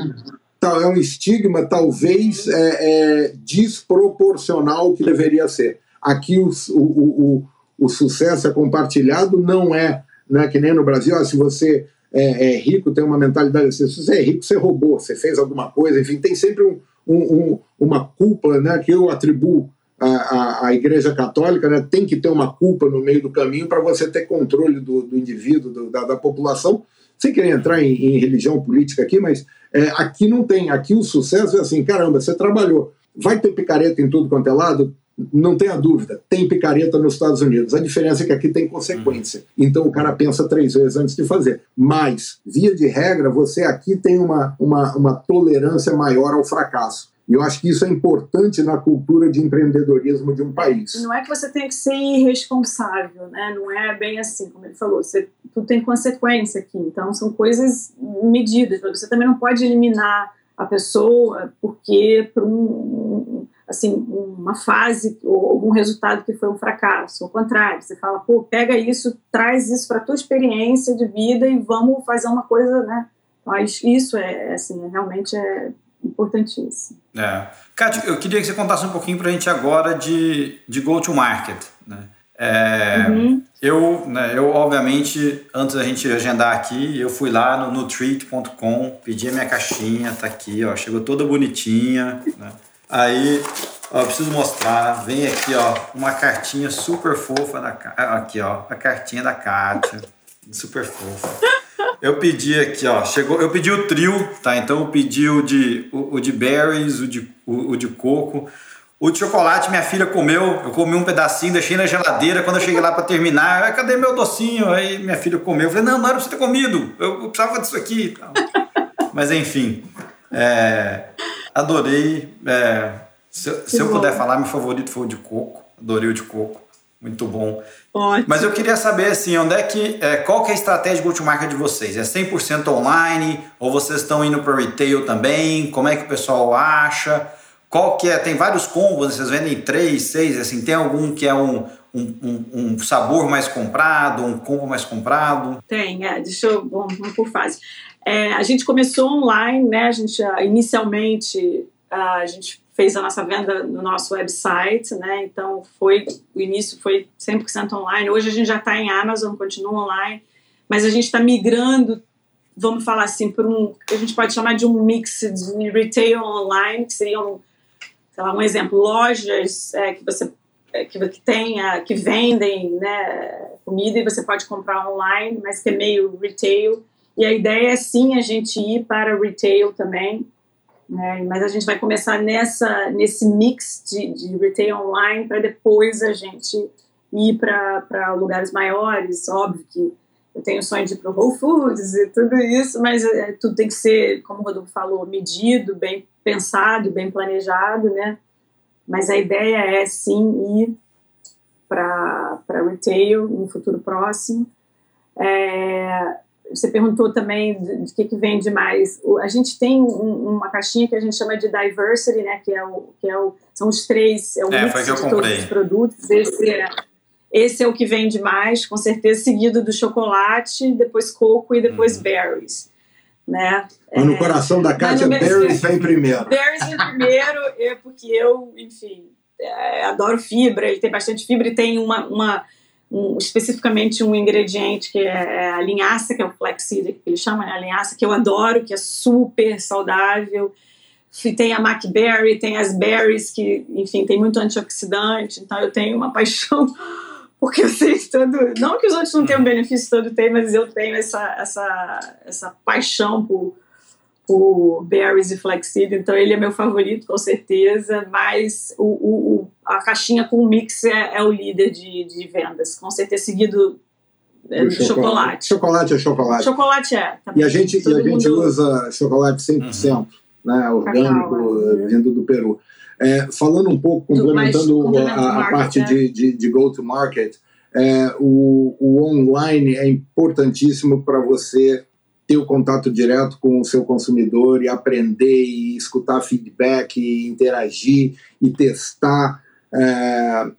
Speaker 3: é um estigma, talvez é, é, desproporcional ao que deveria ser. Aqui o, o, o, o sucesso é compartilhado, não é né, que nem no Brasil, ah, se você é, é, rico, tem uma mentalidade assim, se você é rico, você roubou, você fez alguma coisa, enfim, tem sempre um, um, um, uma culpa né, que eu atribuo à, à, Igreja Católica, né, tem que ter uma culpa no meio do caminho para você ter controle do, do indivíduo, do, da, da, população, sem querer entrar em, em religião política aqui, mas é, aqui não tem, aqui o sucesso é assim, caramba, você trabalhou, vai ter picareta em tudo quanto é lado? Não tenha dúvida, tem picareta nos Estados Unidos. A diferença é que aqui tem consequência. Então o cara pensa três vezes antes de fazer. Mas, via de regra, você aqui tem uma, uma, uma tolerância maior ao fracasso. E eu acho que isso é importante na cultura de empreendedorismo de um país.
Speaker 4: Não é que você tem que ser irresponsável, né? Não é bem assim, como ele falou. Você, tudo tem consequência aqui. Então, são coisas medidas. Você também não pode eliminar a pessoa porque por um, assim, uma fase ou algum resultado que foi um fracasso. Ao contrário, você fala, pô, pega isso, traz isso para a tua experiência de vida e vamos fazer uma coisa, né? Mas isso é, assim, realmente é importantíssimo.
Speaker 2: É. Kátia, eu queria que você contasse um pouquinho para a gente agora de, de go-to-market, né? É, uhum. eu, né, eu, obviamente, antes da gente agendar aqui, eu fui lá no nutreat.com, pedi a minha caixinha, tá aqui, ó, chegou toda bonitinha, né? Aí, ó, preciso mostrar, vem aqui, ó, uma cartinha super fofa da aqui, ó, a cartinha da Kátia, super fofa. Eu pedi aqui, ó, chegou, eu pedi o trio, tá? Então eu pedi o de o, o de berries, o de o, o de coco. O de chocolate minha filha comeu, eu comi um pedacinho, deixei na geladeira. Quando eu cheguei lá para terminar, ah, cadê meu docinho? Aí minha filha comeu. Eu falei, não, não era pra você ter comido, eu, eu precisava disso aqui. Mas enfim, é, Adorei. É, se, se eu puder falar, meu favorito foi o de coco. Adorei o de coco. Muito bom.
Speaker 4: Ótimo.
Speaker 2: Mas eu queria saber assim, onde é que é, qual que é a estratégia go-to-market de vocês? É 100% online ou vocês estão indo para retail também? Como é que o pessoal acha? Qual que é? Tem vários combos, vocês vendem três, seis, assim, tem algum que é um, um, um, um sabor mais comprado, um combo mais comprado?
Speaker 4: Tem, é, deixa eu, vamos, vamos por fase. É, a gente começou online, né? A gente ah, inicialmente a gente fez a nossa venda no nosso website, né? Então foi o início foi 100% online. Hoje a gente já está em Amazon, continua online, mas a gente está migrando, vamos falar assim, por um a gente pode chamar de um mix de retail online, que seriam, sei lá, um exemplo, lojas é, que você é, que, que tenha, que vendem né, comida e você pode comprar online, mas que é meio retail. E a ideia é sim a gente ir para retail também, né? mas a gente vai começar nessa, nesse mix de, de retail online para depois a gente ir para lugares maiores. Óbvio que eu tenho sonho de ir para o Whole Foods e tudo isso, mas é, tudo tem que ser, como o Rodolfo falou, medido, bem pensado, bem planejado, né? Mas a ideia é sim ir para retail no futuro próximo. É, você perguntou também de, de que, que vende mais. O, a gente tem um, uma caixinha que a gente chama de diversity, né? Que é o que é o são os três é o
Speaker 2: é, mix de todos
Speaker 4: os produtos. Esse é, esse é o que vende mais, com certeza, seguido do chocolate, depois coco e depois hum. berries. Né?
Speaker 3: Mas no é, coração da Kátia, berries vem primeiro.
Speaker 4: Berries vem primeiro, é porque eu, enfim, é, adoro fibra, ele tem bastante fibra e tem uma, uma um, especificamente um ingrediente que é, é a linhaça, que é o flaxseed, que eles chamam, né? a linhaça, que eu adoro, que é super saudável. Tem a Macberry, tem as berries, que, enfim, tem muito antioxidante, então eu tenho uma paixão, porque eu sei todo. Não que os outros não tenham benefício todo tem, mas eu tenho essa, essa, essa paixão por, o berries e flaxseed, então ele é meu favorito com certeza, mas o, o, a caixinha com mix é, é o líder de, de, vendas, com certeza seguido é, do chocolate.
Speaker 3: Chocolate é chocolate.
Speaker 4: Chocolate é.
Speaker 3: E a gente, e a gente usa chocolate 100%, uhum. né, orgânico, Cacau, né? vindo do Peru. É, falando um pouco, complementando a, a, parte é. de, de, de go-to-market, é, o, o online é importantíssimo para você ter o contato direto com o seu consumidor e aprender e escutar feedback, e interagir e testar. É,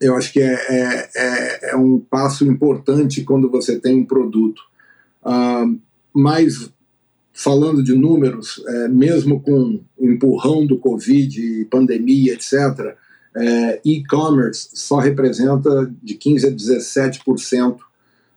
Speaker 3: eu acho que é, é, é, é, um passo importante quando você tem um produto. Uh, mas, falando de números, é, mesmo com o empurrão do Covid, pandemia, etc., é, e-commerce só representa de 15% a 17%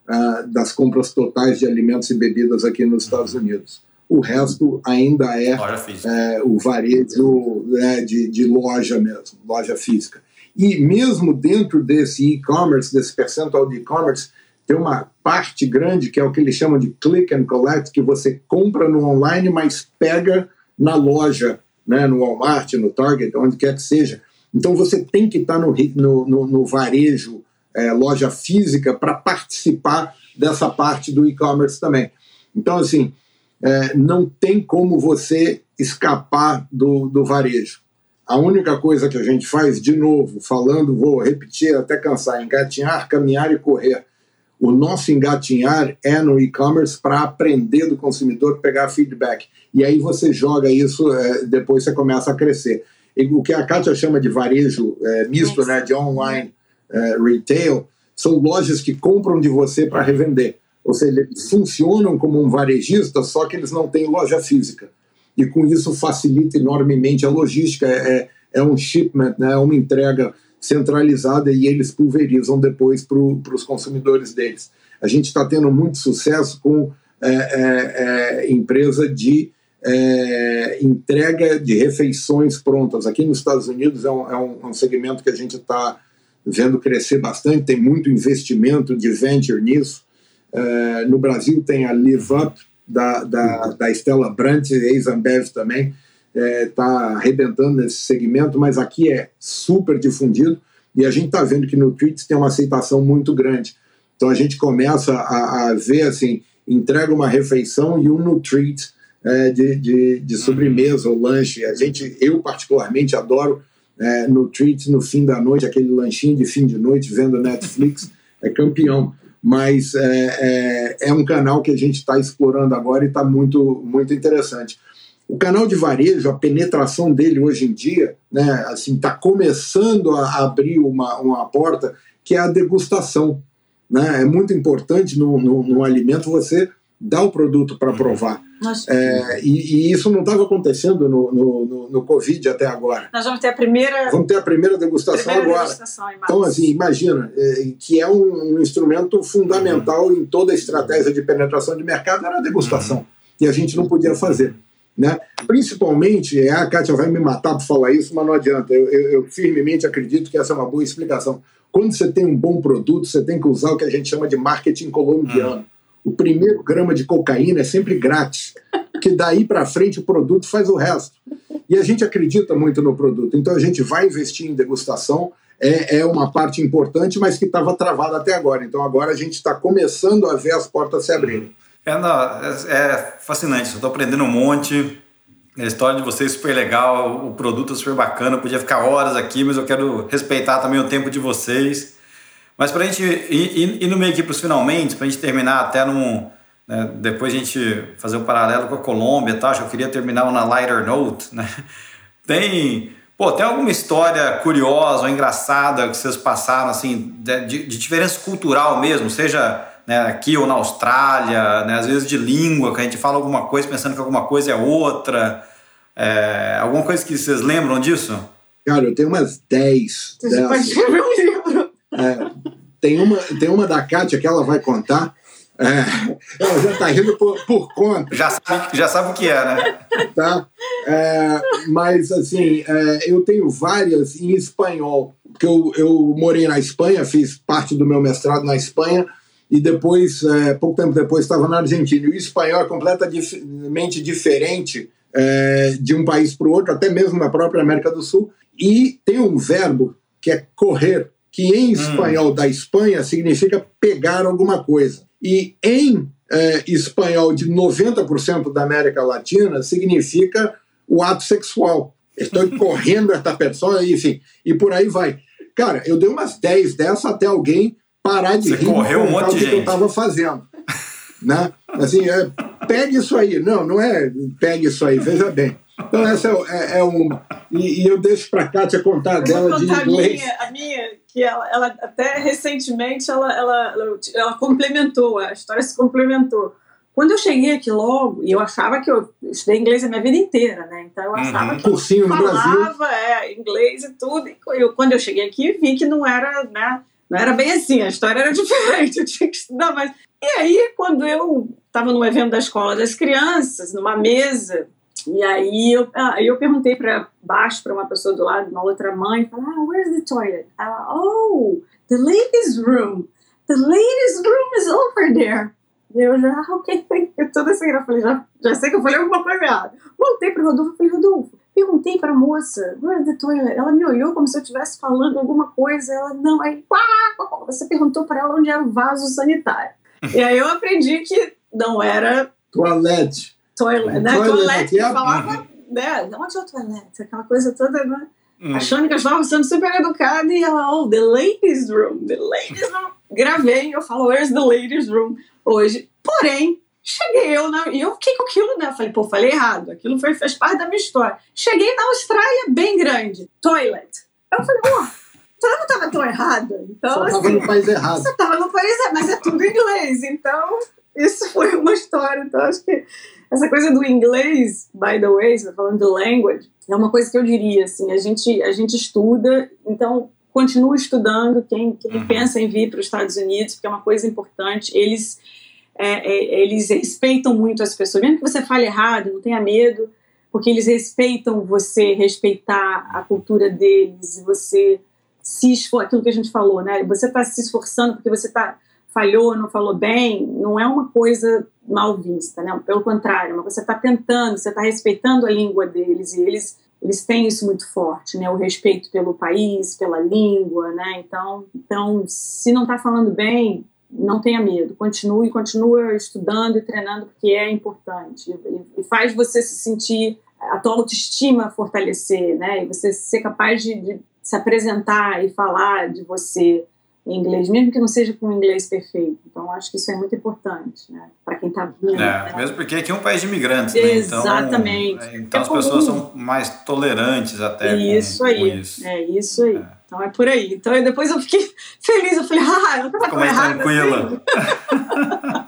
Speaker 3: uh, das compras totais de alimentos e bebidas aqui nos Estados Unidos. O resto ainda é, é o varejo né, de, de loja mesmo, loja física. E mesmo dentro desse e-commerce, desse percentual de e-commerce, tem uma parte grande que é o que eles chamam de click and collect, que você compra no online, mas pega na loja, né, no Walmart, no Target, onde quer que seja. Então você tem que estar no, no, no varejo é, loja física para participar dessa parte do e-commerce também. Então, assim, é, não tem como você escapar do, do varejo. A única coisa que a gente faz, de novo, falando, vou repetir até cansar: engatinhar, caminhar e correr. O nosso engatinhar é no e-commerce para aprender do consumidor, pegar feedback. E aí você joga isso, é, depois você começa a crescer. E o que a Kátia chama de varejo é, misto, né, de online é, retail, são lojas que compram de você para revender. Ou seja, eles funcionam como um varejista, só que eles não têm loja física. E com isso facilita enormemente a logística. É, é, é um shipment, né, é uma entrega centralizada e eles pulverizam depois para os consumidores deles. A gente está tendo muito sucesso com é, é, é empresa de entrega de refeições prontas. Aqui nos Estados Unidos é um, um, um segmento que a gente está vendo crescer bastante, tem muito investimento de venture nisso. Uh, no Brasil tem a Live Up, da, da, da Stella Brandt, ex-Ambev também, está é, arrebentando nesse segmento, mas aqui é super difundido e a gente está vendo que no Treats tem uma aceitação muito grande. Então a gente começa a, a ver assim, entrega uma refeição e um no Treats é, de, de, de sobremesa ou lanche. A gente, eu particularmente adoro é, no Treats no fim da noite, aquele lanchinho de fim de noite vendo Netflix, é campeão. Mas é, é, é um canal que a gente está explorando agora e está muito, muito interessante. O canal de varejo, a penetração dele hoje em dia, né, assim, está começando a abrir uma, uma porta que é a degustação. Né? É muito importante no, no, no alimento você dar o produto para provar. É, e, e, isso não estava acontecendo no, no, no, no, Covid até agora.
Speaker 4: Nós vamos ter a primeira.
Speaker 3: Vamos ter a primeira degustação primeira agora. Degustação então, assim, imagina, é, que é um, um instrumento fundamental uhum. em toda a estratégia de penetração de mercado, era a degustação. Uhum. E a gente não podia fazer. Né? Principalmente, é, a Kátia vai me matar por falar isso, mas não adianta. Eu, eu, eu firmemente acredito que essa é uma boa explicação. Quando você tem um bom produto, você tem que usar o que a gente chama de marketing colombiano. Uhum o primeiro grama de cocaína é sempre grátis, que daí para frente o produto faz o resto. E a gente acredita muito no produto, então a gente vai investir em degustação, é, é uma parte importante, mas que estava travada até agora. Então agora a gente está começando a ver as portas se abrirem.
Speaker 2: É, é, é fascinante, estou aprendendo um monte. A história de vocês é super legal, o produto é super bacana, eu podia ficar horas aqui, mas eu quero respeitar também o tempo de vocês. Mas para a gente ir, ir, no meio aqui para os finalmente, para a gente terminar até num. Né, depois a gente fazer um paralelo com a Colômbia, tá? Acho que eu queria terminar na lighter note, né? Tem. Pô, tem alguma história curiosa ou engraçada que vocês passaram, assim, de, de diferença cultural mesmo, seja né, aqui ou na Austrália, né, às vezes de língua, que a gente fala alguma coisa pensando que alguma coisa é outra. É, alguma coisa que vocês lembram disso?
Speaker 3: Cara, eu tenho umas 10. Você pode escrever um livro. É, tem, uma, tem uma da Kátia que ela vai contar. É, ela já está rindo por, por conta.
Speaker 2: Já sabe, já sabe o que é, né?
Speaker 3: Tá? É, mas, assim, é, eu tenho várias em espanhol. Porque eu, eu morei na Espanha, fiz parte do meu mestrado na Espanha, e depois, é, pouco tempo depois, estava na Argentina. E o espanhol é completamente diferente é, de um país para o outro, até mesmo na própria América do Sul. E tem um verbo que é correr, que em hum. espanhol da Espanha significa pegar alguma coisa. E em é, espanhol de 90% da América Latina significa o ato sexual. Estou correndo esta pessoa, enfim, e por aí vai. Cara, eu dei umas 10 dessas até alguém parar de
Speaker 2: Você
Speaker 3: rir
Speaker 2: correu um monte
Speaker 3: de que eu estava fazendo. Né? Assim, é, pegue isso aí. Não, não é pegue isso aí, veja bem. Então, essa é, é, é uma. E, e, eu deixo para a Kátia contar
Speaker 4: eu
Speaker 3: dela de
Speaker 4: inglês. A minha, a minha que ela, ela, até recentemente ela, ela, ela, ela complementou, a história se complementou. Quando eu cheguei aqui logo, e eu achava que eu estudei inglês a minha vida inteira, né? Então eu achava uhum. que
Speaker 3: Cursinho
Speaker 4: eu falava é, inglês e tudo. E eu, quando eu cheguei aqui, vi que não era, né? Não era bem assim, a história era diferente, eu tinha que estudar mais. E aí, quando eu estava no evento da escola das crianças, numa mesa, e aí eu, aí eu perguntei para baixo para uma pessoa do lado, uma outra mãe, falei, ah, where's the toilet? Ela, oh, the ladies' room. The ladies' room is over there. Eu já, ah, ok, eu toda assim, eu falei, já, já sei que eu falei alguma coisa errada. Voltei para o Rodolfo e falei, Rodolfo, perguntei para a moça, where's the toilet? Ela me olhou como se eu estivesse falando alguma coisa, ela, não, aí, você perguntou para ela onde era o vaso sanitário. e aí eu aprendi que não era...
Speaker 3: Toilette
Speaker 4: toilet, né? Toilet, toilet que falava, né? Onde é o toilet? Aquela coisa toda, né? Hum. Achando que eu estava sendo super educada e ela, oh, the ladies room, the ladies room. Gravei, eu falo, where's the ladies room? Hoje. Porém, cheguei eu na, e eu fiquei com aquilo, né? Falei, pô, falei errado. Aquilo foi, fez parte da minha história. Cheguei na Austrália, bem grande. Toilet. Eu falei, pô, então eu não estava tão errada. Então,
Speaker 3: Você estava assim, no país errado.
Speaker 4: Você estava no país errado, mas é tudo inglês. Então, isso foi uma história. Então, acho que essa coisa do inglês, by the way, você tá falando de language, é uma coisa que eu diria, assim, a gente, a gente estuda, então continua estudando, quem, quem uhum. pensa em vir para os Estados Unidos, porque é uma coisa importante, eles, é, é, eles respeitam muito as pessoas, mesmo que você fale errado, não tenha medo, porque eles respeitam você respeitar a cultura deles, você se esforçar, aquilo que a gente falou, né? Você está se esforçando porque você está falhou, não falou bem, não é uma coisa mal vista, né? Pelo contrário, mas você está tentando, você está respeitando a língua deles e eles eles têm isso muito forte, né? O respeito pelo país, pela língua, né? Então, então se não está falando bem, não tenha medo, continue, continue estudando e treinando porque é importante e, e faz você se sentir a tua autoestima fortalecer, né? E você ser capaz de, de se apresentar e falar de você em inglês, mesmo que não seja com inglês perfeito. Então, acho que isso é muito importante, né? Para quem está vindo.
Speaker 2: É,
Speaker 4: né?
Speaker 2: mesmo porque aqui é um país de imigrantes, né?
Speaker 4: Então, Exatamente.
Speaker 2: Então, então é as comum. pessoas são mais tolerantes até
Speaker 4: isso
Speaker 2: com,
Speaker 4: aí.
Speaker 2: Com isso.
Speaker 4: É isso aí. É. Então é por aí. Então depois eu fiquei feliz. Eu falei, ah, eu estava errada.
Speaker 2: tranquila. Assim.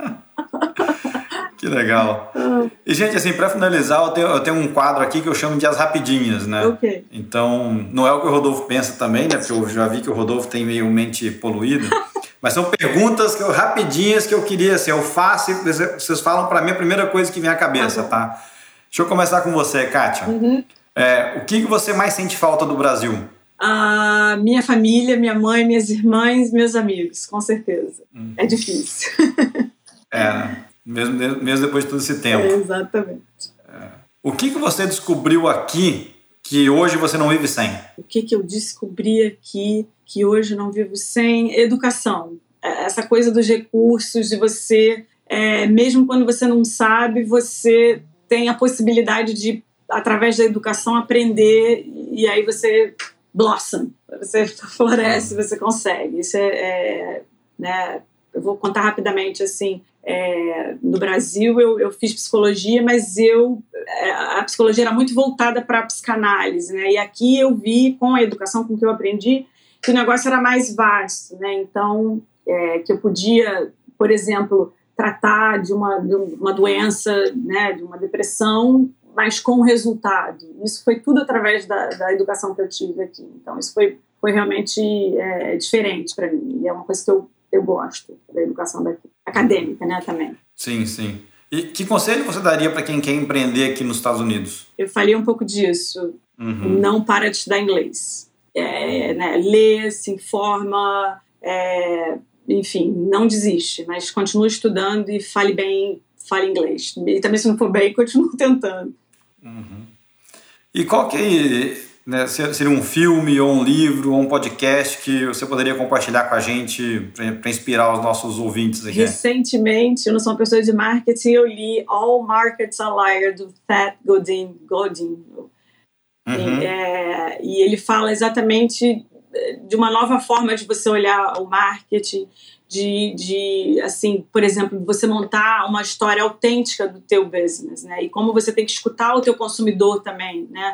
Speaker 2: Que legal. Ah. E, gente, assim, para finalizar, eu tenho, eu tenho, um quadro aqui que eu chamo de as rapidinhas, né?
Speaker 4: Ok.
Speaker 2: Então, não é o que o Rodolfo pensa também, né? Porque eu já vi que o Rodolfo tem meio mente poluída. Mas são perguntas que eu, rapidinhas que eu queria, assim, eu faço e vocês falam para mim a primeira coisa que vem à cabeça, uhum. tá? Deixa eu começar com você, Kátia.
Speaker 4: Uhum.
Speaker 2: É, o que você mais sente falta do Brasil?
Speaker 4: A minha família, minha mãe, minhas irmãs, meus amigos, com certeza. Uhum. É difícil.
Speaker 2: É, né? Mesmo, mesmo depois de todo esse tempo.
Speaker 4: É, exatamente.
Speaker 2: É. O que, que você descobriu aqui que hoje você não vive sem?
Speaker 4: O que, que eu descobri aqui que hoje não vivo sem? Educação. É, essa coisa dos recursos, de você, é, mesmo quando você não sabe, você tem a possibilidade de, através da educação, aprender e aí você blossom, você floresce, você consegue. Isso é, é né, eu vou contar rapidamente assim é, no Brasil eu, eu, fiz psicologia, mas eu é, a psicologia era muito voltada para a psicanálise, né? E aqui eu vi com a educação com que eu aprendi que o negócio era mais vasto, né? Então é, que eu podia, por exemplo, tratar de uma, de uma doença, né? De uma depressão, mas com resultado. Isso foi tudo através da, da educação que eu tive aqui. Então isso foi foi realmente é, diferente para mim. E é uma coisa que eu eu gosto da educação daqui, acadêmica, né, também.
Speaker 2: Sim, sim. E que conselho você daria para quem quer empreender aqui nos Estados Unidos?
Speaker 4: Eu falei um pouco disso. Uhum. Não para de estudar inglês. É, né, lê, se informa, é, enfim, não desiste, mas continue estudando e fale bem, fale inglês. E também se não for bem, continue tentando.
Speaker 2: Uhum. E qual que né, seria um filme ou um livro ou um podcast que você poderia compartilhar com a gente para inspirar os nossos ouvintes aqui?
Speaker 4: Recentemente, eu não sou uma pessoa de marketing, eu li All Markets Are Liar, do Pat Godin. Godin. Uhum. E, é, e ele fala exatamente de uma nova forma de você olhar o marketing, de, de, assim, por exemplo, você montar uma história autêntica do teu business, né? E como você tem que escutar o teu consumidor também, né?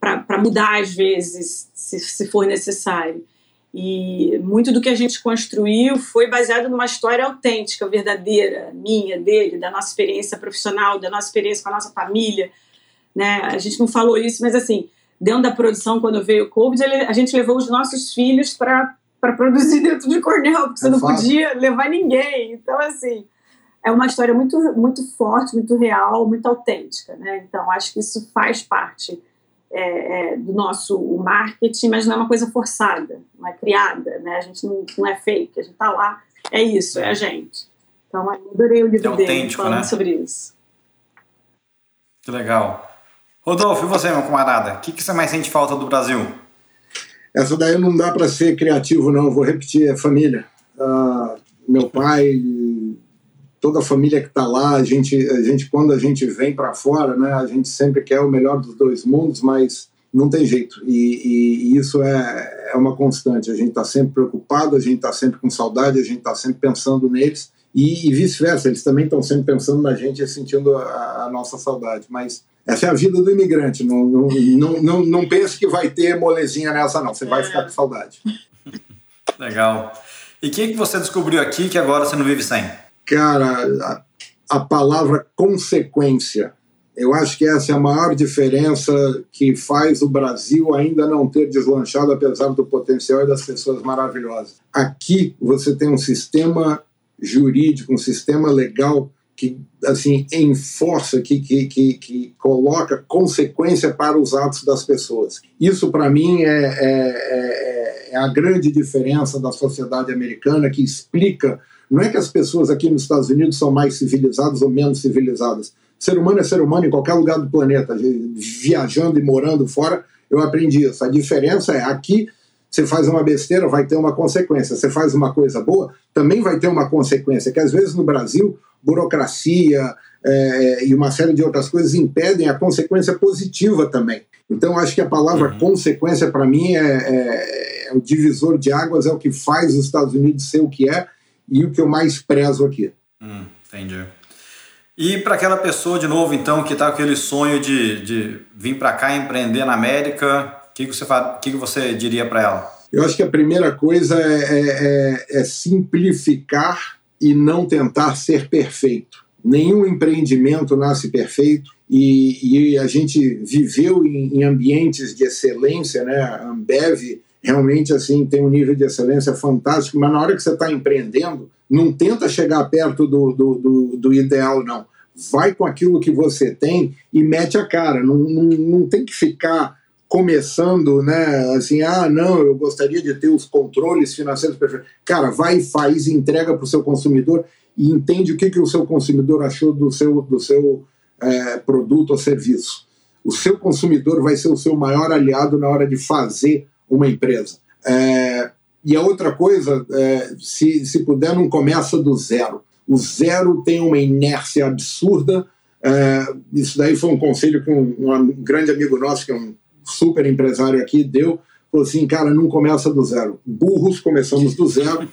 Speaker 4: Para mudar às vezes, se, se for necessário. E muito do que a gente construiu foi baseado numa história autêntica, verdadeira, minha, dele, da nossa experiência profissional, da nossa experiência com a nossa família, né? A gente não falou isso, mas assim, dentro da produção, quando veio o Covid, a gente levou os nossos filhos para produzir dentro de Cornell, porque você é não fácil. podia levar ninguém. Então, assim, é uma história muito, muito forte, muito real, muito autêntica. Né? Então, acho que isso faz parte é, é, do nosso marketing, mas não é uma coisa forçada, não é criada. Né? A gente não, não é fake, a gente está lá, é isso, é a gente. Então, eu adorei o livro é dele falando né? sobre isso.
Speaker 2: Que legal. Rodolfo, e você, meu camarada? O que, que você mais sente falta do Brasil?
Speaker 3: Essa daí não dá para ser criativo, não. Vou repetir: é família. Uh, meu pai, toda a família que está lá, a gente, a gente, quando a gente vem para fora, né, a gente sempre quer o melhor dos dois mundos, mas não tem jeito. E, e, e isso é, é uma constante. A gente está sempre preocupado, a gente está sempre com saudade, a gente está sempre pensando neles. E, e vice-versa, eles também estão sempre pensando na gente e sentindo a, a nossa saudade. Mas essa é a vida do imigrante. Não, não, não, não, não pense que vai ter molezinha nessa, não. Você vai ficar com saudade.
Speaker 2: Legal. E o que, que você descobriu aqui que agora você não vive sem?
Speaker 3: Cara, a, a palavra consequência. Eu acho que essa é a maior diferença que faz o Brasil ainda não ter deslanchado, apesar do potencial e das pessoas maravilhosas. Aqui você tem um sistema jurídico, um sistema legal que assim enforça, que, que, que, que, coloca consequência para os atos das pessoas. Isso, para mim, é, é, é, é, a grande diferença da sociedade americana que explica. Não é que as pessoas aqui nos Estados Unidos são mais civilizadas ou menos civilizadas. Ser humano é ser humano em qualquer lugar do planeta. Viajando e morando fora, eu aprendi isso. A diferença é aqui você faz uma besteira, vai ter uma consequência. Você faz uma coisa boa, também vai ter uma consequência. Que às vezes no Brasil burocracia é, e uma série de outras coisas impedem a consequência positiva também. Então, acho que a palavra uhum. consequência, para mim, é, é, é, o divisor de águas, é o que faz os Estados Unidos ser o que é e o que eu mais prezo aqui.
Speaker 2: Hum, entendi. E para aquela pessoa, de novo, então, que está com aquele sonho de, de vir para cá empreender na América, o que, que, você, que, que você diria para ela?
Speaker 3: Eu acho que a primeira coisa é, é, é, é simplificar e não tentar ser perfeito. Nenhum empreendimento nasce perfeito e, e a gente viveu em, em, ambientes de excelência, né? A Ambev realmente assim tem um nível de excelência fantástico, mas na hora que você está empreendendo, não tenta chegar perto do, do, do, do, ideal, não. Vai com aquilo que você tem e mete a cara. Não, não, não tem que ficar começando, né, assim, ah, não, eu gostaria de ter os controles financeiros perfeitos. Cara, vai e faz, entrega para o seu consumidor e entende o que, que o seu consumidor achou do seu, do seu é, produto ou serviço. O seu consumidor vai ser o seu maior aliado na hora de fazer uma empresa. É, e a outra coisa, é, se, se puder, não começa do zero. O zero tem uma inércia absurda. É, isso daí foi um conselho que um, um grande amigo nosso, que é um super empresário aqui, deu, falou assim, cara, não começa do zero. Burros, começamos do zero.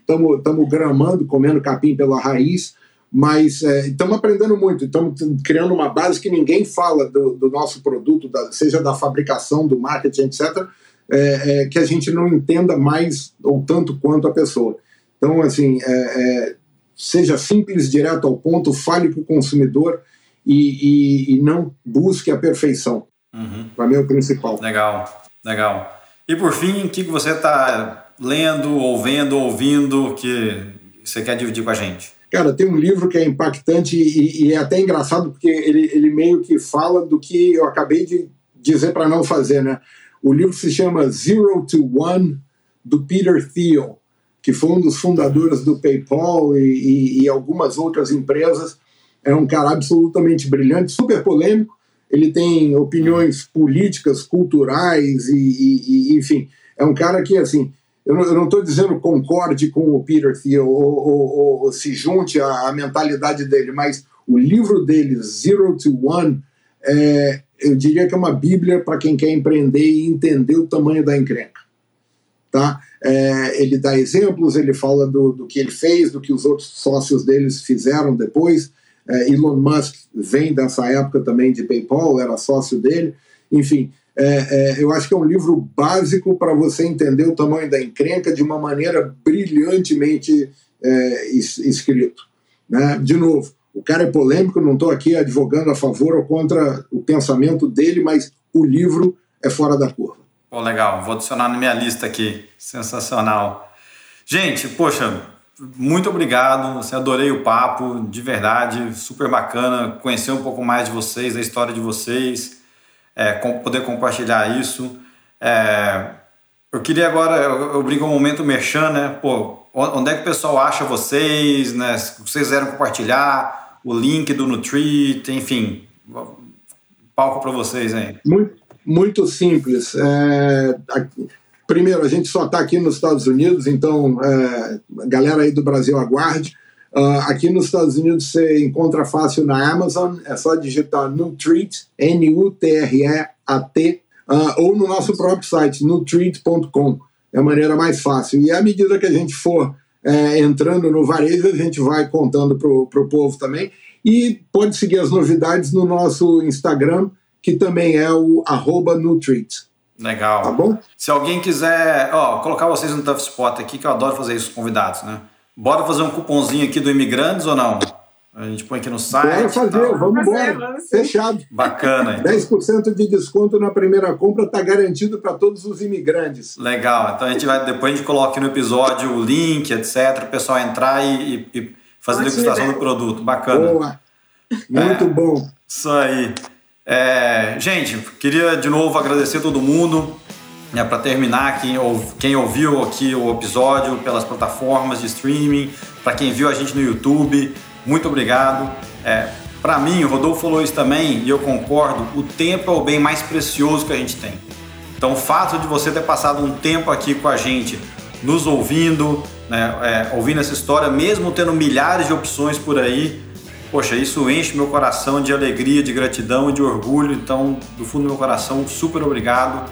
Speaker 3: Estamos é, gramando, comendo capim pela raiz, mas estamos é, aprendendo muito. Estamos criando uma base que ninguém fala do, do nosso produto, da, seja da fabricação, do marketing, etc., é, é, que a gente não entenda mais ou tanto quanto a pessoa. Então, assim, é, é, seja simples, direto ao ponto, fale para o consumidor e, e, e não busque a perfeição. Uhum. Para mim é o principal.
Speaker 2: Legal, legal. E por fim, o que você está lendo, ou vendo, ouvindo, que você quer dividir com a gente?
Speaker 3: Cara, tem um livro que é impactante e, e é até engraçado porque ele, ele meio que fala do que eu acabei de dizer para não fazer, né? O livro se chama Zero to One, do Peter Thiel, que foi um dos fundadores do PayPal e, e, e algumas outras empresas. É um cara absolutamente brilhante, super polêmico. Ele tem opiniões políticas, culturais e, e enfim, é um cara que assim eu não estou dizendo concorde com o Peter Thiel ou, ou, ou se junte à, à, mentalidade dele, mas o livro dele, Zero to One, é, eu diria que é uma bíblia para quem quer empreender e entender o tamanho da encrenca. Tá? É, ele dá exemplos, ele fala do, do que ele fez, do que os outros sócios deles fizeram depois. É, Elon Musk vem dessa época também de PayPal, era sócio dele. Enfim, é, é, eu acho que é um livro básico para você entender o tamanho da encrenca de uma maneira brilhantemente é, escrito. Né? De novo, o cara é polêmico, não estou aqui advogando a favor ou contra o pensamento dele, mas o livro é fora da curva.
Speaker 2: Pô, legal, vou adicionar na minha lista aqui. Sensacional. Gente, poxa, muito obrigado. Você adorei o papo, de verdade, super bacana. Conhecer um pouco mais de vocês, da história de vocês é, com, poder compartilhar isso. É, eu queria agora, eu, eu brinco um momento merchan, né? Pô, onde é que o pessoal acha vocês, né? Se vocês quiserem compartilhar o link do Nutrit, enfim, palco para vocês aí.
Speaker 3: Muito, muito simples. É, primeiro, a gente só está aqui nos Estados Unidos, então é, galera aí do Brasil aguarde. Uh, aqui nos Estados Unidos você encontra fácil na Amazon, é só digitar Nutreat, N-U-T-R-E-A-T, uh, ou no nosso próprio site, nutreat.com. É a maneira mais fácil. E à medida que a gente for é, entrando no varejo, a gente vai contando para o povo também. E pode seguir as novidades no nosso Instagram, que também é o arroba Nutreat.
Speaker 2: Legal.
Speaker 3: Tá bom?
Speaker 2: Se alguém quiser, ó, colocar vocês no Tough Spot aqui, que eu adoro fazer isso com convidados, né? Bora fazer um cupomzinho aqui do Imigrantes ou não? A gente põe aqui no site.
Speaker 3: Bora fazer, vamos embora. Fechado.
Speaker 2: Bacana. Então.
Speaker 3: 10% de desconto na primeira compra está garantido para todos os imigrantes.
Speaker 2: Legal. Então a gente vai, depois a gente coloca aqui no episódio o link, etc. O pessoal entrar e, e, e fazer a degustação do produto. Bacana.
Speaker 3: Boa. Muito é, bom.
Speaker 2: Isso aí. É, gente, queria de novo agradecer a todo mundo. É, para terminar, quem, quem ouviu aqui o episódio pelas plataformas de streaming, para quem viu a gente no YouTube, muito obrigado. É, para mim, o Rodolfo falou isso também e eu concordo: o tempo é o bem mais precioso que a gente tem. Então, o fato de você ter passado um tempo aqui com a gente, nos ouvindo, né, é, ouvindo essa história, mesmo tendo milhares de opções por aí, poxa, isso enche meu coração de alegria, de gratidão e de orgulho. Então, do fundo do meu coração, super obrigado.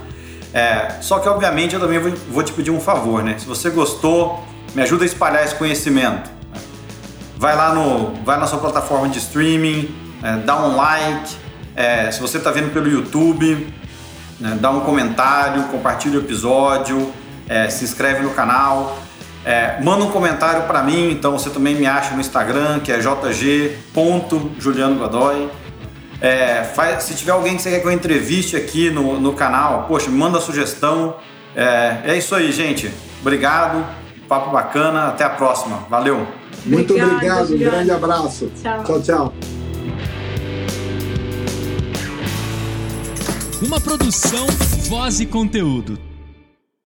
Speaker 2: É, só que, obviamente, eu também vou, vou te pedir um favor, né? Se você gostou, me ajuda a espalhar esse conhecimento. Vai lá no, vai na sua plataforma de streaming, é, dá um like. É, se você está vendo pelo YouTube, né, dá um comentário, compartilha o episódio, é, se inscreve no canal. É, manda um comentário para mim, então você também me acha no Instagram, que é jg.julianogodoy. É, faz, se tiver alguém que você quer que eu entreviste aqui no, no canal, poxa, manda sugestão. É, é isso aí, gente. Obrigado, papo bacana, até a próxima. Valeu.
Speaker 3: Muito obrigado, obrigado. um grande abraço.
Speaker 4: Tchau,
Speaker 3: tchau. tchau.
Speaker 5: Uma produção, voz e conteúdo.